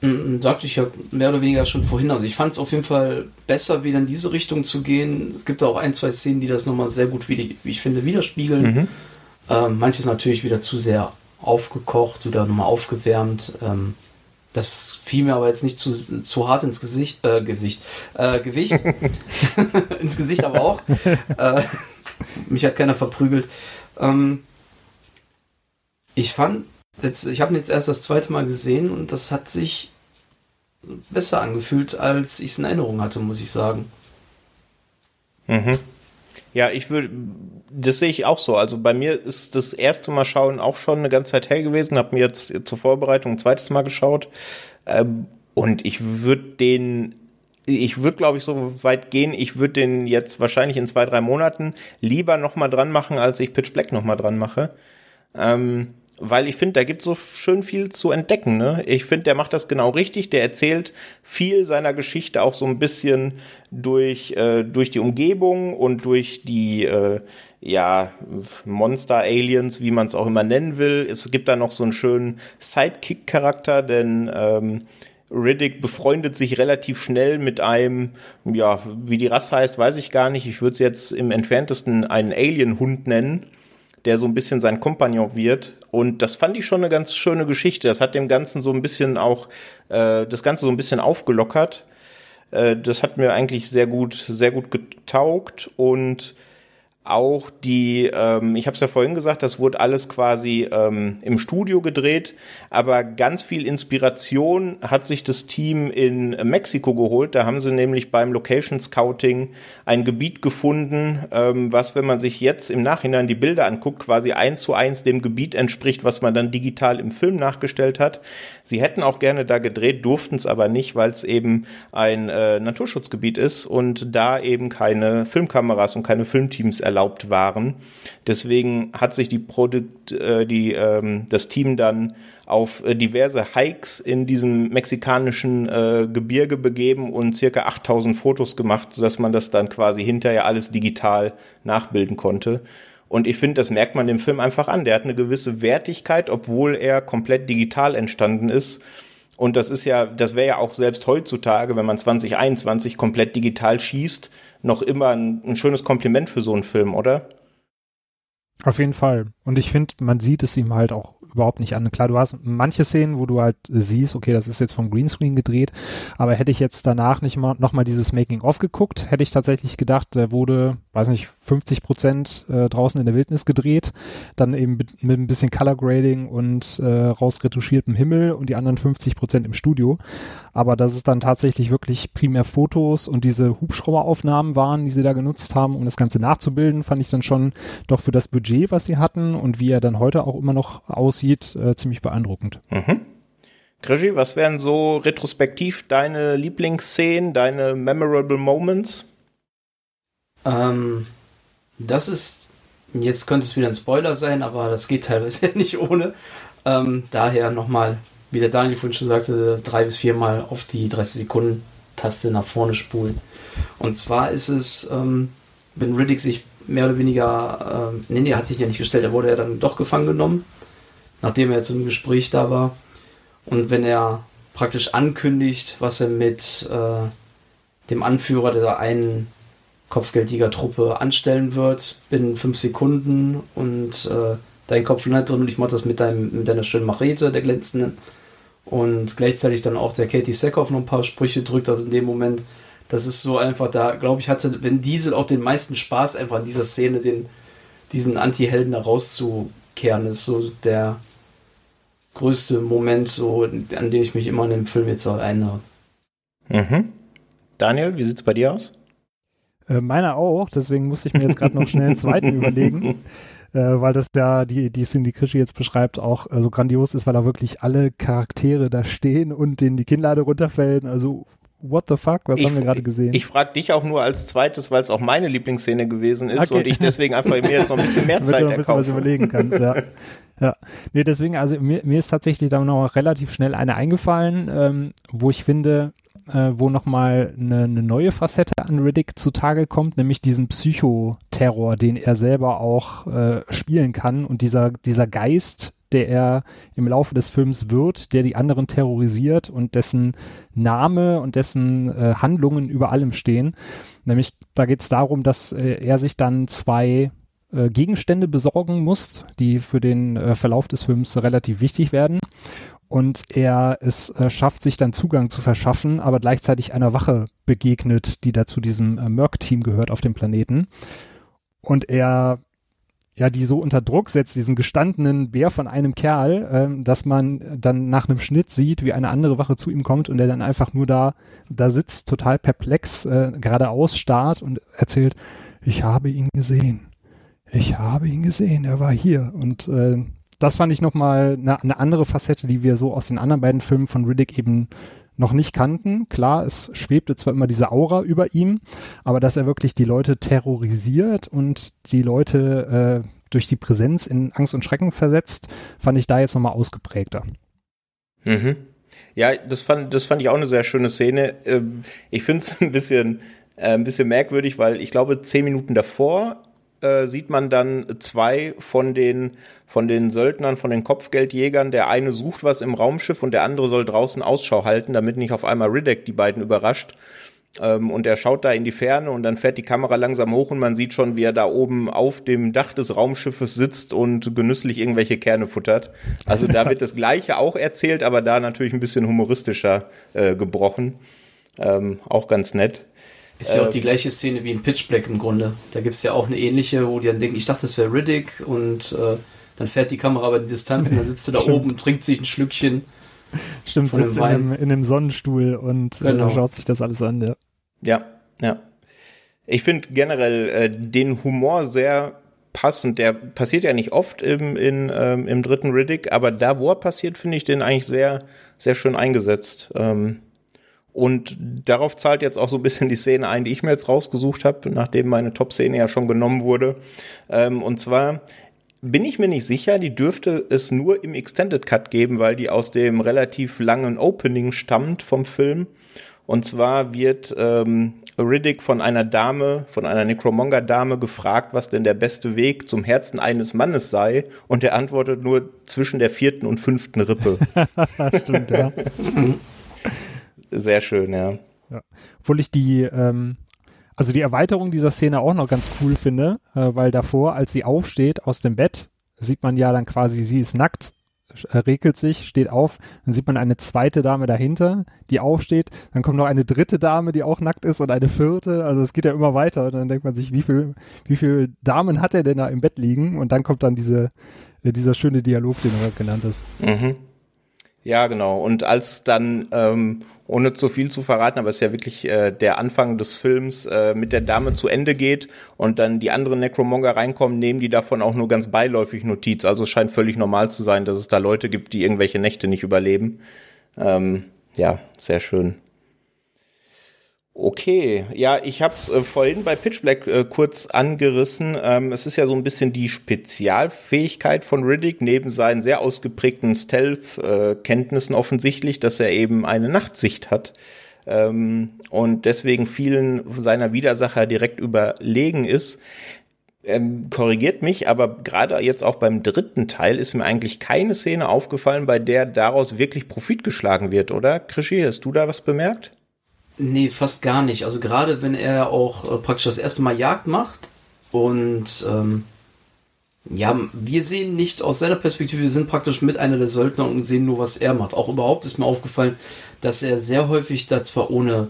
Mm, mm, sagte ich ja mehr oder weniger schon vorhin. Also ich fand es auf jeden Fall besser, wieder in diese Richtung zu gehen. Es gibt auch ein, zwei Szenen, die das nochmal sehr gut, wie, wie ich finde, widerspiegeln. Mhm. Ähm, manches natürlich wieder zu sehr aufgekocht oder nochmal aufgewärmt. Ähm, das fiel mir aber jetzt nicht zu, zu hart ins Gesicht, äh, Gesicht, äh, Gewicht. ins Gesicht aber auch. äh, mich hat keiner verprügelt. Ähm, ich fand, jetzt, ich habe ihn jetzt erst das zweite Mal gesehen und das hat sich besser angefühlt, als ich es in Erinnerung hatte, muss ich sagen. Mhm. Ja, ich würde, das sehe ich auch so. Also bei mir ist das erste Mal schauen auch schon eine ganze Zeit her gewesen. Habe mir jetzt zur Vorbereitung ein zweites Mal geschaut. Ähm, und ich würde den ich würde, glaube ich, so weit gehen, ich würde den jetzt wahrscheinlich in zwei, drei Monaten lieber nochmal dran machen, als ich Pitch Black nochmal dran mache. Ähm, weil ich finde, da gibt so schön viel zu entdecken. Ne? Ich finde, der macht das genau richtig. Der erzählt viel seiner Geschichte auch so ein bisschen durch, äh, durch die Umgebung und durch die äh, ja, Monster, Aliens, wie man es auch immer nennen will. Es gibt da noch so einen schönen Sidekick-Charakter, denn ähm, Riddick befreundet sich relativ schnell mit einem, ja, wie die Rasse heißt, weiß ich gar nicht. Ich würde es jetzt im entferntesten einen Alien-Hund nennen, der so ein bisschen sein Kompagnon wird. Und das fand ich schon eine ganz schöne Geschichte. Das hat dem Ganzen so ein bisschen auch, äh, das Ganze so ein bisschen aufgelockert. Äh, das hat mir eigentlich sehr gut, sehr gut getaugt und auch die, ähm, ich habe es ja vorhin gesagt, das wurde alles quasi ähm, im Studio gedreht, aber ganz viel Inspiration hat sich das Team in Mexiko geholt. Da haben sie nämlich beim Location Scouting ein Gebiet gefunden, ähm, was, wenn man sich jetzt im Nachhinein die Bilder anguckt, quasi eins zu eins dem Gebiet entspricht, was man dann digital im Film nachgestellt hat. Sie hätten auch gerne da gedreht, durften es aber nicht, weil es eben ein äh, Naturschutzgebiet ist und da eben keine Filmkameras und keine Filmteams erlaubt waren. Deswegen hat sich die Produkt, äh, die, ähm, das Team dann auf äh, diverse Hikes in diesem mexikanischen äh, Gebirge begeben und circa 8000 Fotos gemacht, sodass man das dann quasi hinterher alles digital nachbilden konnte. Und ich finde, das merkt man dem Film einfach an. Der hat eine gewisse Wertigkeit, obwohl er komplett digital entstanden ist. Und das ist ja, das wäre ja auch selbst heutzutage, wenn man 2021 komplett digital schießt, noch immer ein, ein schönes Kompliment für so einen Film, oder? Auf jeden Fall. Und ich finde, man sieht es ihm halt auch überhaupt nicht an. Klar, du hast manche Szenen, wo du halt siehst, okay, das ist jetzt vom Greenscreen gedreht, aber hätte ich jetzt danach nicht mal nochmal dieses Making-of geguckt, hätte ich tatsächlich gedacht, der wurde, weiß nicht, 50 Prozent äh, draußen in der Wildnis gedreht, dann eben mit, mit ein bisschen Color Grading und äh, rausretuschiertem Himmel und die anderen 50 Prozent im Studio. Aber dass es dann tatsächlich wirklich primär Fotos und diese Hubschrauberaufnahmen waren, die sie da genutzt haben, um das Ganze nachzubilden, fand ich dann schon doch für das Budget, was sie hatten und wie er dann heute auch immer noch aussieht, äh, ziemlich beeindruckend. Mhm. Krischi, was wären so retrospektiv deine Lieblingsszenen, deine memorable Moments? Ähm, das ist, jetzt könnte es wieder ein Spoiler sein, aber das geht teilweise nicht ohne. Ähm, daher nochmal, wie der Daniel vorhin schon sagte, drei bis viermal auf die 30 Sekunden Taste nach vorne spulen. Und zwar ist es, ähm, wenn Riddick sich mehr oder weniger, ähm, nee, nee, er hat sich ja nicht gestellt, er wurde ja dann doch gefangen genommen, nachdem er zum Gespräch da war. Und wenn er praktisch ankündigt, was er mit äh, dem Anführer der einen Kopfgeldjäger-Truppe anstellen wird, binnen fünf Sekunden und äh, dein Kopf landet drin und ich mache das mit, deinem, mit deiner schönen Machete, der glänzenden. Und gleichzeitig dann auch der Katie Sackhoff noch ein paar Sprüche drückt, also in dem Moment, Das ist so einfach, da glaube ich, hatte Vin Diesel auch den meisten Spaß, einfach in dieser Szene den, diesen Anti-Helden da rauszukehren. Ist so der größte Moment, so, an den ich mich immer in dem Film jetzt erinnere. Mhm. Daniel, wie sieht es bei dir aus? Äh, meiner auch, deswegen musste ich mir jetzt gerade noch schnell einen zweiten überlegen. Äh, weil das ja die, die Cindy Krischi jetzt beschreibt, auch äh, so grandios ist, weil da wirklich alle Charaktere da stehen und denen die Kinnlade runterfällt. Also what the fuck, was ich, haben wir gerade gesehen? Ich, ich frage dich auch nur als zweites, weil es auch meine Lieblingsszene gewesen ist okay. und ich deswegen einfach mir jetzt noch ein bisschen mehr Zeit du noch ein bisschen was überlegen kannst, ja. ja. Nee, deswegen, also mir, mir ist tatsächlich da noch relativ schnell eine eingefallen, ähm, wo ich finde, äh, wo nochmal eine, eine neue Facette an Riddick zutage kommt, nämlich diesen Psychoterror, den er selber auch äh, spielen kann und dieser, dieser Geist, der er im Laufe des Films wird, der die anderen terrorisiert und dessen Name und dessen äh, Handlungen über allem stehen. Nämlich, da geht es darum, dass äh, er sich dann zwei äh, Gegenstände besorgen muss, die für den äh, Verlauf des Films relativ wichtig werden und er es äh, schafft, sich dann Zugang zu verschaffen, aber gleichzeitig einer Wache begegnet, die da zu diesem äh, Merc-Team gehört auf dem Planeten. Und er ja, die so unter Druck setzt, diesen gestandenen Bär von einem Kerl, äh, dass man dann nach einem Schnitt sieht, wie eine andere Wache zu ihm kommt und der dann einfach nur da, da sitzt, total perplex, äh, geradeaus starrt und erzählt, ich habe ihn gesehen. Ich habe ihn gesehen, er war hier. Und äh, das fand ich nochmal eine, eine andere Facette, die wir so aus den anderen beiden Filmen von Riddick eben noch nicht kannten. Klar, es schwebte zwar immer diese Aura über ihm, aber dass er wirklich die Leute terrorisiert und die Leute äh, durch die Präsenz in Angst und Schrecken versetzt, fand ich da jetzt nochmal ausgeprägter. Mhm. Ja, das fand, das fand ich auch eine sehr schöne Szene. Ähm, ich finde es ein bisschen, äh, ein bisschen merkwürdig, weil ich glaube, zehn Minuten davor äh, sieht man dann zwei von den, von den Söldnern, von den Kopfgeldjägern. Der eine sucht was im Raumschiff und der andere soll draußen Ausschau halten, damit nicht auf einmal Riddick die beiden überrascht. Ähm, und er schaut da in die Ferne und dann fährt die Kamera langsam hoch und man sieht schon, wie er da oben auf dem Dach des Raumschiffes sitzt und genüsslich irgendwelche Kerne futtert. Also da wird das Gleiche auch erzählt, aber da natürlich ein bisschen humoristischer äh, gebrochen. Ähm, auch ganz nett. Ist ja auch die gleiche Szene wie in Pitch Black im Grunde. Da gibt es ja auch eine ähnliche, wo die dann denken, ich dachte, das wäre Riddick und äh, dann fährt die Kamera aber die Distanz und dann sitzt du da oben und trinkt sich ein Schlückchen. Stimmt, sitzt in einem, in einem Sonnenstuhl und äh, genau. äh, schaut sich das alles an, ja. Ja, ja. Ich finde generell äh, den Humor sehr passend. Der passiert ja nicht oft im, in, ähm, im dritten Riddick, aber da, wo er passiert, finde ich den eigentlich sehr, sehr schön eingesetzt. Ähm, und darauf zahlt jetzt auch so ein bisschen die Szene ein, die ich mir jetzt rausgesucht habe, nachdem meine Top-Szene ja schon genommen wurde. Ähm, und zwar bin ich mir nicht sicher, die dürfte es nur im Extended Cut geben, weil die aus dem relativ langen Opening stammt vom Film. Und zwar wird ähm, Riddick von einer Dame, von einer Necromonger-Dame gefragt, was denn der beste Weg zum Herzen eines Mannes sei. Und er antwortet nur zwischen der vierten und fünften Rippe. Stimmt, ja. Sehr schön, ja. ja. Obwohl ich die, ähm, also die Erweiterung dieser Szene auch noch ganz cool finde, äh, weil davor, als sie aufsteht aus dem Bett, sieht man ja dann quasi, sie ist nackt, äh, regelt sich, steht auf, dann sieht man eine zweite Dame dahinter, die aufsteht, dann kommt noch eine dritte Dame, die auch nackt ist und eine vierte, also es geht ja immer weiter und dann denkt man sich, wie viel, wie viel Damen hat er denn da im Bett liegen und dann kommt dann diese, äh, dieser schöne Dialog, den du genannt hast. Mhm. Ja, genau. Und als dann ähm, ohne zu viel zu verraten, aber es ist ja wirklich äh, der Anfang des Films äh, mit der Dame zu Ende geht und dann die anderen Necromonger reinkommen, nehmen die davon auch nur ganz beiläufig Notiz. Also es scheint völlig normal zu sein, dass es da Leute gibt, die irgendwelche Nächte nicht überleben. Ähm, ja, sehr schön. Okay, ja, ich habe es äh, vorhin bei Pitch Black äh, kurz angerissen. Ähm, es ist ja so ein bisschen die Spezialfähigkeit von Riddick, neben seinen sehr ausgeprägten Stealth-Kenntnissen offensichtlich, dass er eben eine Nachtsicht hat ähm, und deswegen vielen seiner Widersacher direkt überlegen ist. Ähm, korrigiert mich, aber gerade jetzt auch beim dritten Teil ist mir eigentlich keine Szene aufgefallen, bei der daraus wirklich Profit geschlagen wird, oder? Krischi, hast du da was bemerkt? Nee, fast gar nicht. Also gerade wenn er auch äh, praktisch das erste Mal Jagd macht und ähm, ja, wir sehen nicht aus seiner Perspektive, wir sind praktisch mit einer der Söldner und sehen nur, was er macht. Auch überhaupt ist mir aufgefallen, dass er sehr häufig da zwar ohne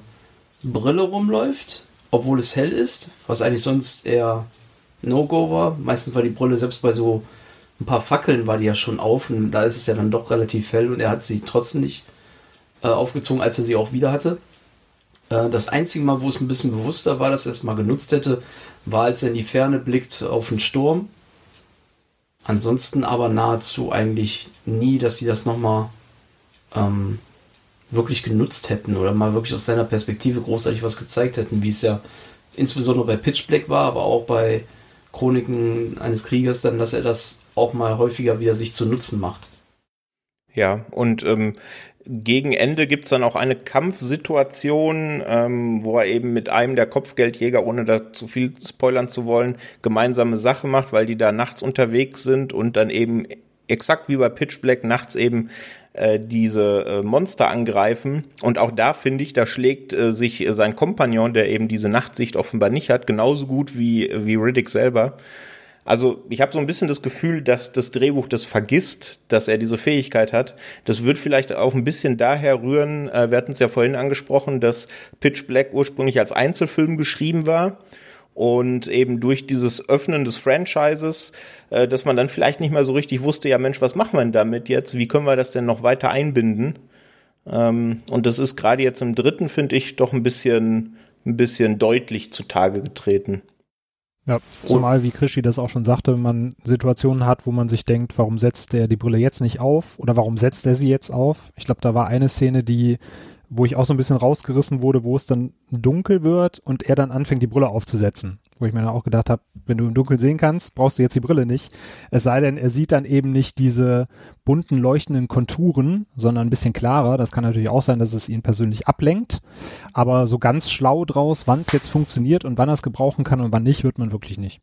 Brille rumläuft, obwohl es hell ist, was eigentlich sonst eher No-Go war. Meistens war die Brille, selbst bei so ein paar Fackeln war die ja schon auf und da ist es ja dann doch relativ hell und er hat sie trotzdem nicht äh, aufgezogen, als er sie auch wieder hatte. Äh, das einzige Mal, wo es ein bisschen bewusster war, dass er es mal genutzt hätte, war, als er in die Ferne blickt auf einen Sturm. Ansonsten aber nahezu eigentlich nie, dass sie das nochmal ähm, wirklich genutzt hätten oder mal wirklich aus seiner Perspektive großartig was gezeigt hätten, wie es ja insbesondere bei Pitch Black war, aber auch bei Chroniken eines Kriegers dann, dass er das auch mal häufiger wieder sich zu Nutzen macht. Ja, und ähm, gegen Ende gibt's dann auch eine Kampfsituation, ähm, wo er eben mit einem der Kopfgeldjäger, ohne da zu viel spoilern zu wollen, gemeinsame Sache macht, weil die da nachts unterwegs sind und dann eben exakt wie bei Pitch Black nachts eben äh, diese äh, Monster angreifen. Und auch da finde ich, da schlägt äh, sich sein Kompagnon, der eben diese Nachtsicht offenbar nicht hat, genauso gut wie, wie Riddick selber. Also ich habe so ein bisschen das Gefühl, dass das Drehbuch das vergisst, dass er diese Fähigkeit hat. Das wird vielleicht auch ein bisschen daher rühren, äh, wir hatten es ja vorhin angesprochen, dass Pitch Black ursprünglich als Einzelfilm geschrieben war und eben durch dieses Öffnen des Franchises, äh, dass man dann vielleicht nicht mehr so richtig wusste, ja Mensch, was machen wir denn damit jetzt? Wie können wir das denn noch weiter einbinden? Ähm, und das ist gerade jetzt im dritten, finde ich, doch ein bisschen, ein bisschen deutlich zutage getreten. Ja, zumal, wie Krischi das auch schon sagte, man Situationen hat, wo man sich denkt, warum setzt der die Brille jetzt nicht auf oder warum setzt er sie jetzt auf? Ich glaube, da war eine Szene, die, wo ich auch so ein bisschen rausgerissen wurde, wo es dann dunkel wird und er dann anfängt, die Brille aufzusetzen wo ich mir dann auch gedacht habe, wenn du im Dunkeln sehen kannst, brauchst du jetzt die Brille nicht. Es sei denn, er sieht dann eben nicht diese bunten leuchtenden Konturen, sondern ein bisschen klarer. Das kann natürlich auch sein, dass es ihn persönlich ablenkt. Aber so ganz schlau draus, wann es jetzt funktioniert und wann er es gebrauchen kann und wann nicht, wird man wirklich nicht.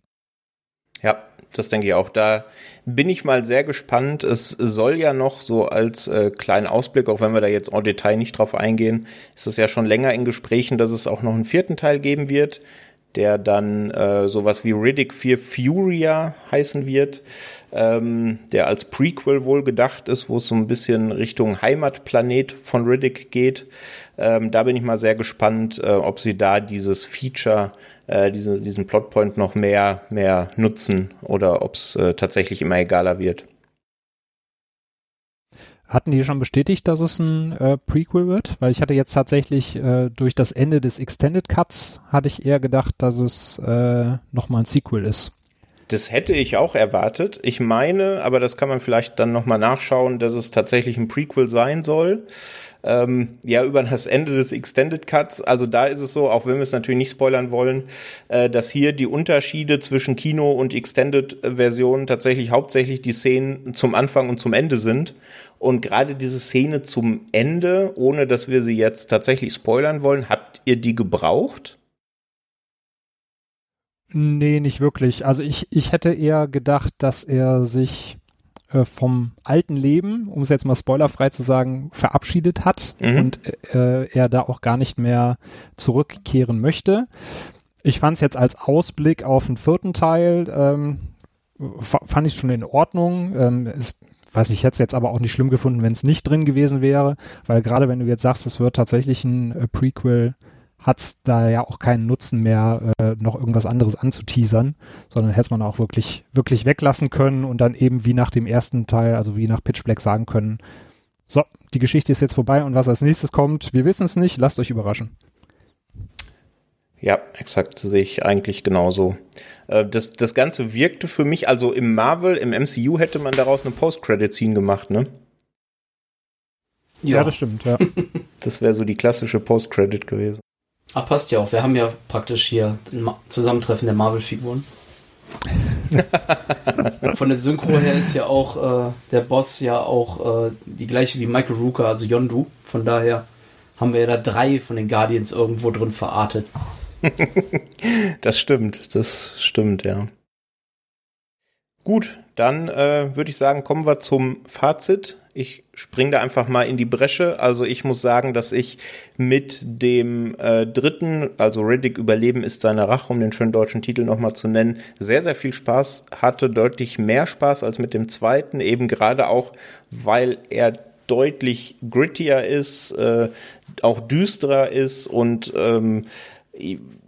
Ja, das denke ich auch. Da bin ich mal sehr gespannt. Es soll ja noch so als äh, kleinen Ausblick, auch wenn wir da jetzt en Detail nicht drauf eingehen, ist es ja schon länger in Gesprächen, dass es auch noch einen vierten Teil geben wird der dann äh, sowas wie Riddick 4 Furia heißen wird, ähm, der als Prequel wohl gedacht ist, wo es so ein bisschen Richtung Heimatplanet von Riddick geht. Ähm, da bin ich mal sehr gespannt, äh, ob sie da dieses Feature, äh, diese, diesen Plotpoint noch mehr, mehr nutzen oder ob es äh, tatsächlich immer egaler wird. Hatten die schon bestätigt, dass es ein äh, Prequel wird? Weil ich hatte jetzt tatsächlich äh, durch das Ende des Extended Cuts hatte ich eher gedacht, dass es äh, nochmal ein Sequel ist. Das hätte ich auch erwartet. Ich meine, aber das kann man vielleicht dann nochmal nachschauen, dass es tatsächlich ein Prequel sein soll ähm, ja über das Ende des Extended Cuts. Also da ist es so, auch wenn wir es natürlich nicht spoilern wollen, äh, dass hier die Unterschiede zwischen Kino und Extended-Version tatsächlich hauptsächlich die Szenen zum Anfang und zum Ende sind. Und gerade diese Szene zum Ende, ohne dass wir sie jetzt tatsächlich spoilern wollen, habt ihr die gebraucht? Nee, nicht wirklich. Also ich, ich hätte eher gedacht, dass er sich äh, vom alten Leben, um es jetzt mal spoilerfrei zu sagen, verabschiedet hat mhm. und äh, er da auch gar nicht mehr zurückkehren möchte. Ich fand es jetzt als Ausblick auf den vierten Teil, ähm, fand ich schon in Ordnung. Ähm, es, weiß ich, hätte es jetzt aber auch nicht schlimm gefunden, wenn es nicht drin gewesen wäre, weil gerade wenn du jetzt sagst, es wird tatsächlich ein äh, Prequel, hat es da ja auch keinen Nutzen mehr, äh, noch irgendwas anderes anzuteasern, sondern hätte man auch wirklich, wirklich weglassen können und dann eben wie nach dem ersten Teil, also wie nach Pitch Black sagen können, so, die Geschichte ist jetzt vorbei und was als nächstes kommt, wir wissen es nicht, lasst euch überraschen. Ja, exakt, sehe ich eigentlich genauso. Äh, das, das Ganze wirkte für mich, also im Marvel, im MCU hätte man daraus eine Post-Credit-Scene gemacht, ne? Ja. ja, das stimmt, ja. das wäre so die klassische Post-Credit gewesen. Ah, passt ja auch. Wir haben ja praktisch hier ein Zusammentreffen der Marvel-Figuren. Von der Synchro her ist ja auch äh, der Boss ja auch äh, die gleiche wie Michael Rooker, also Yondu. Von daher haben wir ja da drei von den Guardians irgendwo drin verartet. das stimmt, das stimmt, ja. Gut, dann äh, würde ich sagen, kommen wir zum Fazit. Ich springe da einfach mal in die Bresche. Also ich muss sagen, dass ich mit dem äh, dritten, also Riddick Überleben ist seine Rache, um den schönen deutschen Titel nochmal zu nennen, sehr, sehr viel Spaß hatte. Deutlich mehr Spaß als mit dem zweiten. Eben gerade auch, weil er deutlich grittier ist, äh, auch düsterer ist und ähm,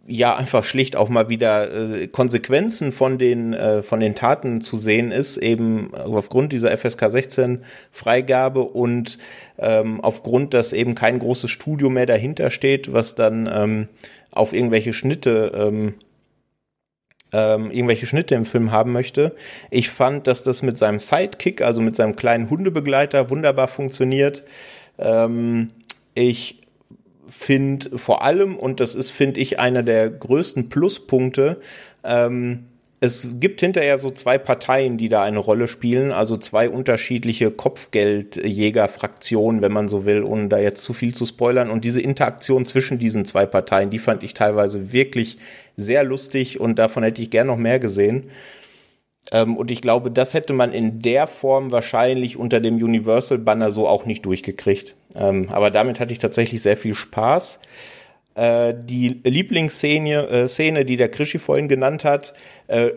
ja einfach schlicht auch mal wieder äh, Konsequenzen von den äh, von den Taten zu sehen ist eben aufgrund dieser FSK 16 Freigabe und ähm, aufgrund dass eben kein großes Studio mehr dahinter steht was dann ähm, auf irgendwelche Schnitte ähm, ähm, irgendwelche Schnitte im Film haben möchte. Ich fand, dass das mit seinem Sidekick, also mit seinem kleinen Hundebegleiter, wunderbar funktioniert. Ähm, ich finde vor allem, und das ist, finde ich, einer der größten Pluspunkte, ähm, es gibt hinterher so zwei Parteien, die da eine Rolle spielen, also zwei unterschiedliche Kopfgeldjäger-Fraktionen, wenn man so will, ohne da jetzt zu viel zu spoilern. Und diese Interaktion zwischen diesen zwei Parteien, die fand ich teilweise wirklich sehr lustig und davon hätte ich gern noch mehr gesehen. Ähm, und ich glaube, das hätte man in der Form wahrscheinlich unter dem Universal-Banner so auch nicht durchgekriegt. Ähm, aber damit hatte ich tatsächlich sehr viel Spaß. Äh, die Lieblingsszene, äh, Szene, die der Krischi vorhin genannt hat, äh,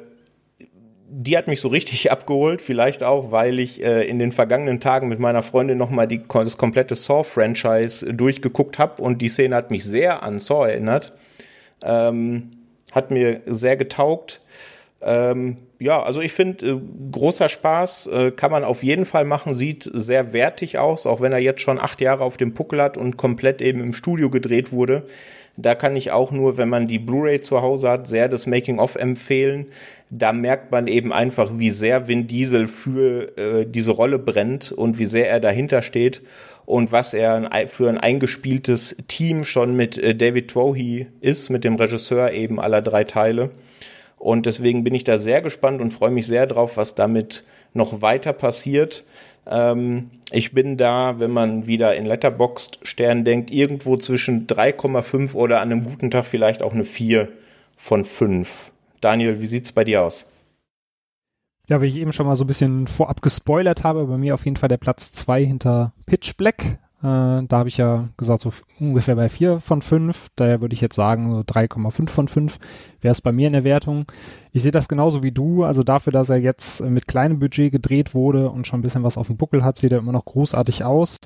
die hat mich so richtig abgeholt, vielleicht auch, weil ich äh, in den vergangenen Tagen mit meiner Freundin nochmal das komplette Saw-Franchise durchgeguckt habe und die Szene hat mich sehr an Saw erinnert. Ähm, hat mir sehr getaugt. Ähm, ja, also ich finde, äh, großer Spaß äh, kann man auf jeden Fall machen, sieht sehr wertig aus, auch wenn er jetzt schon acht Jahre auf dem Puckel hat und komplett eben im Studio gedreht wurde. Da kann ich auch nur, wenn man die Blu-ray zu Hause hat, sehr das Making-of empfehlen. Da merkt man eben einfach, wie sehr Vin Diesel für äh, diese Rolle brennt und wie sehr er dahinter steht und was er für ein eingespieltes Team schon mit äh, David Twohy ist, mit dem Regisseur eben aller drei Teile. Und deswegen bin ich da sehr gespannt und freue mich sehr drauf, was damit noch weiter passiert. Ähm, ich bin da, wenn man wieder in Letterboxd Stern denkt, irgendwo zwischen 3,5 oder an einem guten Tag vielleicht auch eine 4 von 5. Daniel, wie sieht's bei dir aus? Ja, wie ich eben schon mal so ein bisschen vorab gespoilert habe, bei mir auf jeden Fall der Platz 2 hinter Pitch Black. Äh, da habe ich ja gesagt, so ungefähr bei 4 von 5. Daher würde ich jetzt sagen, so 3,5 von 5 wäre es bei mir in der Wertung. Ich sehe das genauso wie du. Also dafür, dass er jetzt mit kleinem Budget gedreht wurde und schon ein bisschen was auf dem Buckel hat, sieht er immer noch großartig aus.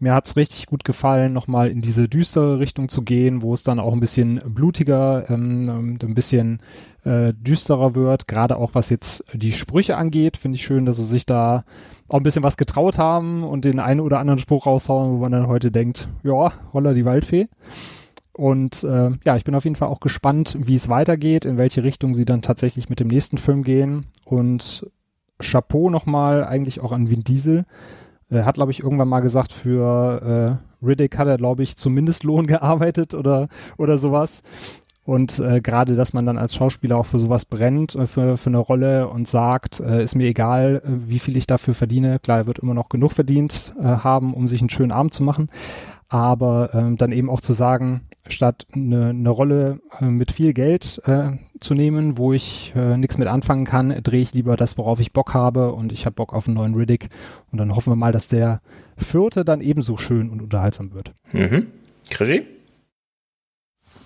Mir hat's richtig gut gefallen, nochmal in diese düstere Richtung zu gehen, wo es dann auch ein bisschen blutiger, ähm, ein bisschen äh, düsterer wird. Gerade auch was jetzt die Sprüche angeht, finde ich schön, dass sie sich da auch ein bisschen was getraut haben und den einen oder anderen Spruch raushauen, wo man dann heute denkt, ja, holla die Waldfee. Und äh, ja, ich bin auf jeden Fall auch gespannt, wie es weitergeht, in welche Richtung sie dann tatsächlich mit dem nächsten Film gehen. Und Chapeau nochmal eigentlich auch an Vin Diesel. Er hat, glaube ich, irgendwann mal gesagt, für äh, Riddick hat er, glaube ich, zum Mindestlohn gearbeitet oder, oder sowas. Und äh, gerade, dass man dann als Schauspieler auch für sowas brennt, äh, für, für eine Rolle und sagt, äh, ist mir egal, äh, wie viel ich dafür verdiene. Klar, er wird immer noch genug verdient äh, haben, um sich einen schönen Abend zu machen. Aber ähm, dann eben auch zu sagen, statt eine, eine Rolle äh, mit viel Geld äh, zu nehmen, wo ich äh, nichts mit anfangen kann, drehe ich lieber das, worauf ich Bock habe und ich habe Bock auf einen neuen Riddick. Und dann hoffen wir mal, dass der vierte dann ebenso schön und unterhaltsam wird. Mhm. Krischi?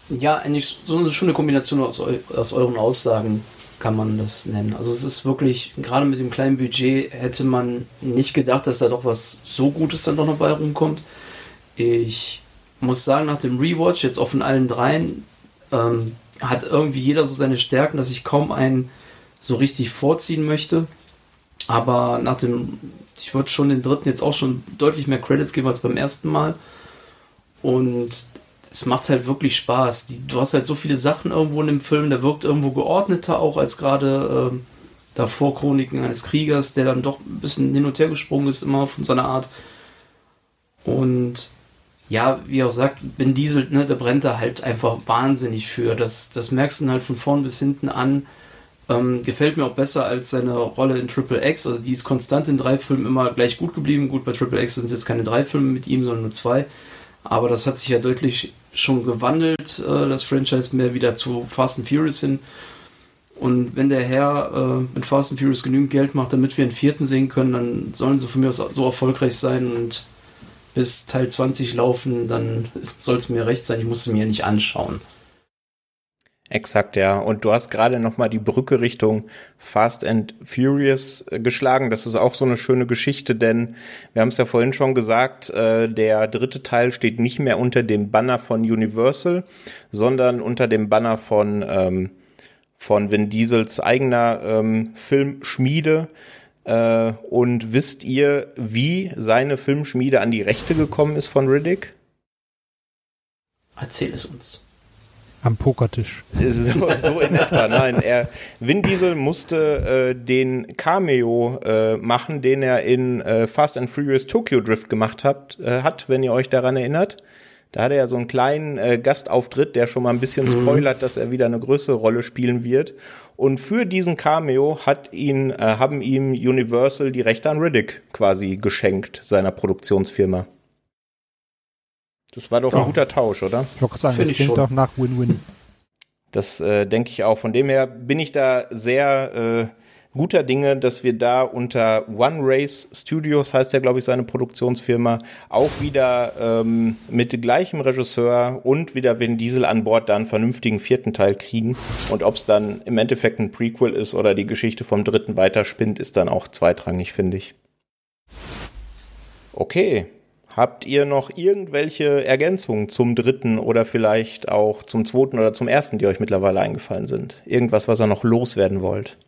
Ja, eigentlich so eine schöne Kombination aus, aus euren Aussagen kann man das nennen. Also es ist wirklich, gerade mit dem kleinen Budget hätte man nicht gedacht, dass da doch was so Gutes dann doch noch bei rumkommt. Ich muss sagen, nach dem Rewatch, jetzt auch von allen dreien, ähm, hat irgendwie jeder so seine Stärken, dass ich kaum einen so richtig vorziehen möchte. Aber nach dem, ich würde schon den dritten jetzt auch schon deutlich mehr Credits geben als beim ersten Mal. Und es macht halt wirklich Spaß. Die, du hast halt so viele Sachen irgendwo in dem Film, der wirkt irgendwo geordneter, auch als gerade äh, davor Chroniken eines Kriegers, der dann doch ein bisschen hin und her gesprungen ist, immer von seiner Art. Und ja, wie auch sagt, Ben Diesel, ne, der brennt da halt einfach wahnsinnig für. Das, das merkst du halt von vorn bis hinten an. Ähm, gefällt mir auch besser als seine Rolle in Triple X. Also die ist konstant in drei Filmen immer gleich gut geblieben. Gut, bei Triple X sind es jetzt keine drei Filme mit ihm, sondern nur zwei. Aber das hat sich ja deutlich schon gewandelt, äh, das Franchise mehr wieder zu Fast and Furious hin. Und wenn der Herr äh, mit Fast and Furious genügend Geld macht, damit wir einen vierten sehen können, dann sollen sie von mir aus so erfolgreich sein und bis Teil 20 laufen, dann soll es mir recht sein. Ich muss es mir nicht anschauen. Exakt, ja. Und du hast gerade noch mal die Brücke Richtung Fast and Furious äh, geschlagen. Das ist auch so eine schöne Geschichte, denn wir haben es ja vorhin schon gesagt, äh, der dritte Teil steht nicht mehr unter dem Banner von Universal, sondern unter dem Banner von ähm, von Vin Diesels eigener ähm, Filmschmiede. Äh, und wisst ihr, wie seine Filmschmiede an die Rechte gekommen ist von Riddick? Erzähl es uns. Am Pokertisch. So, so in etwa. Nein, er, Vin Diesel musste äh, den Cameo äh, machen, den er in äh, Fast and Furious Tokyo Drift gemacht hat, äh, hat, wenn ihr euch daran erinnert. Da hat er ja so einen kleinen äh, Gastauftritt, der schon mal ein bisschen mhm. spoilert, dass er wieder eine größere Rolle spielen wird. Und für diesen Cameo hat ihn, äh, haben ihm Universal die Rechte an Riddick quasi geschenkt, seiner Produktionsfirma. Das war doch ja. ein guter Tausch, oder? Ich wollte sagen, Find das klingt doch nach Win-Win. Das äh, denke ich auch. Von dem her bin ich da sehr äh, guter Dinge, dass wir da unter One Race Studios, heißt ja, glaube ich, seine Produktionsfirma, auch wieder ähm, mit gleichem Regisseur und wieder Vin Diesel an Bord da einen vernünftigen vierten Teil kriegen. Und ob es dann im Endeffekt ein Prequel ist oder die Geschichte vom dritten weiterspinnt, ist dann auch zweitrangig, finde ich. Okay, Habt ihr noch irgendwelche Ergänzungen zum dritten oder vielleicht auch zum zweiten oder zum ersten, die euch mittlerweile eingefallen sind? Irgendwas, was ihr noch loswerden wollt?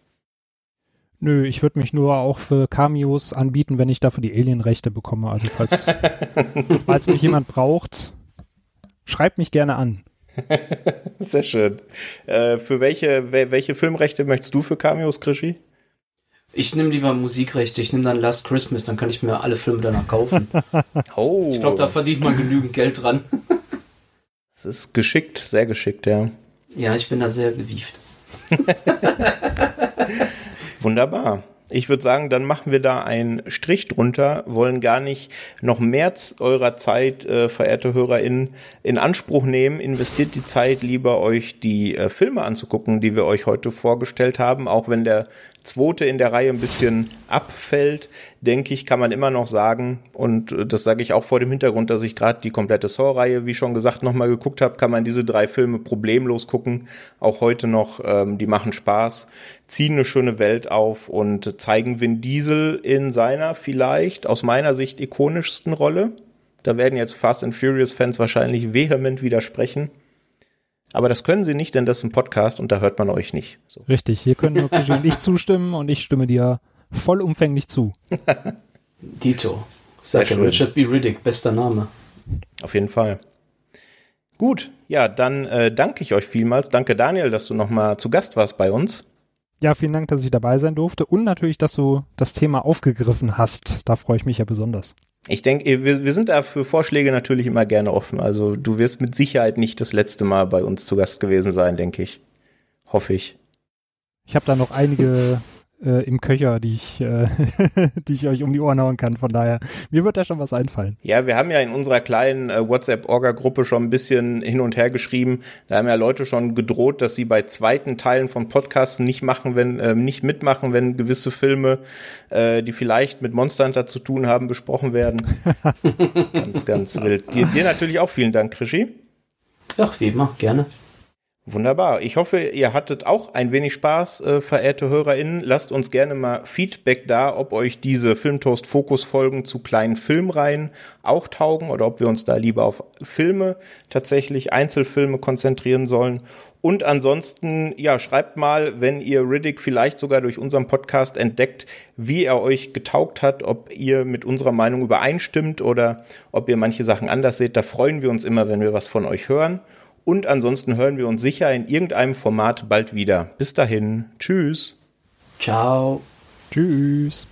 Nö, ich würde mich nur auch für Cameos anbieten, wenn ich dafür die Alienrechte bekomme. Also falls, falls mich jemand braucht, schreibt mich gerne an. Sehr schön. Äh, für welche, welche Filmrechte möchtest du für Cameos, Krischi? Ich nehme lieber Musikrechte. Ich nehme dann Last Christmas, dann kann ich mir alle Filme danach kaufen. oh. Ich glaube, da verdient man genügend Geld dran. das ist geschickt, sehr geschickt, ja. Ja, ich bin da sehr gewieft. Wunderbar. Ich würde sagen, dann machen wir da einen Strich drunter, wollen gar nicht noch mehr eurer Zeit, äh, verehrte HörerInnen, in Anspruch nehmen. Investiert die Zeit lieber, euch die äh, Filme anzugucken, die wir euch heute vorgestellt haben, auch wenn der zweite in der Reihe ein bisschen abfällt, denke ich, kann man immer noch sagen, und äh, das sage ich auch vor dem Hintergrund, dass ich gerade die komplette Saw-Reihe, wie schon gesagt, nochmal geguckt habe, kann man diese drei Filme problemlos gucken. Auch heute noch, ähm, die machen Spaß, ziehen eine schöne Welt auf und zeigen Vin Diesel in seiner vielleicht aus meiner Sicht ikonischsten Rolle. Da werden jetzt Fast and Furious Fans wahrscheinlich vehement widersprechen. Aber das können sie nicht, denn das ist ein Podcast und da hört man euch nicht. So. Richtig, hier können nur Krischi und ich zustimmen und ich stimme dir vollumfänglich zu. Dito. Sag ja, Richard B. Riddick, bester Name. Auf jeden Fall. Gut, ja, dann äh, danke ich euch vielmals. Danke Daniel, dass du nochmal zu Gast warst bei uns. Ja, vielen Dank, dass ich dabei sein durfte und natürlich, dass du das Thema aufgegriffen hast. Da freue ich mich ja besonders. Ich denke, wir, wir sind da für Vorschläge natürlich immer gerne offen. Also du wirst mit Sicherheit nicht das letzte Mal bei uns zu Gast gewesen sein, denke ich. Hoffe ich. Ich habe da noch einige äh, im Köcher, die ich, äh, die ich euch um die Ohren hauen kann. Von daher, mir wird da schon was einfallen. Ja, wir haben ja in unserer kleinen äh, WhatsApp-Orga-Gruppe schon ein bisschen hin und her geschrieben. Da haben ja Leute schon gedroht, dass sie bei zweiten Teilen von Podcasts nicht machen, wenn äh, nicht mitmachen, wenn gewisse Filme, äh, die vielleicht mit Monster Hunter zu tun haben, besprochen werden. ganz, ganz wild. Dir, dir natürlich auch vielen Dank, Krischi. Ja, wie immer, gerne. Wunderbar. Ich hoffe, ihr hattet auch ein wenig Spaß, äh, verehrte HörerInnen. Lasst uns gerne mal Feedback da, ob euch diese Filmtoast Fokus Folgen zu kleinen Filmreihen auch taugen oder ob wir uns da lieber auf Filme, tatsächlich Einzelfilme konzentrieren sollen. Und ansonsten, ja, schreibt mal, wenn ihr Riddick vielleicht sogar durch unseren Podcast entdeckt, wie er euch getaugt hat, ob ihr mit unserer Meinung übereinstimmt oder ob ihr manche Sachen anders seht. Da freuen wir uns immer, wenn wir was von euch hören. Und ansonsten hören wir uns sicher in irgendeinem Format bald wieder. Bis dahin. Tschüss. Ciao. Tschüss.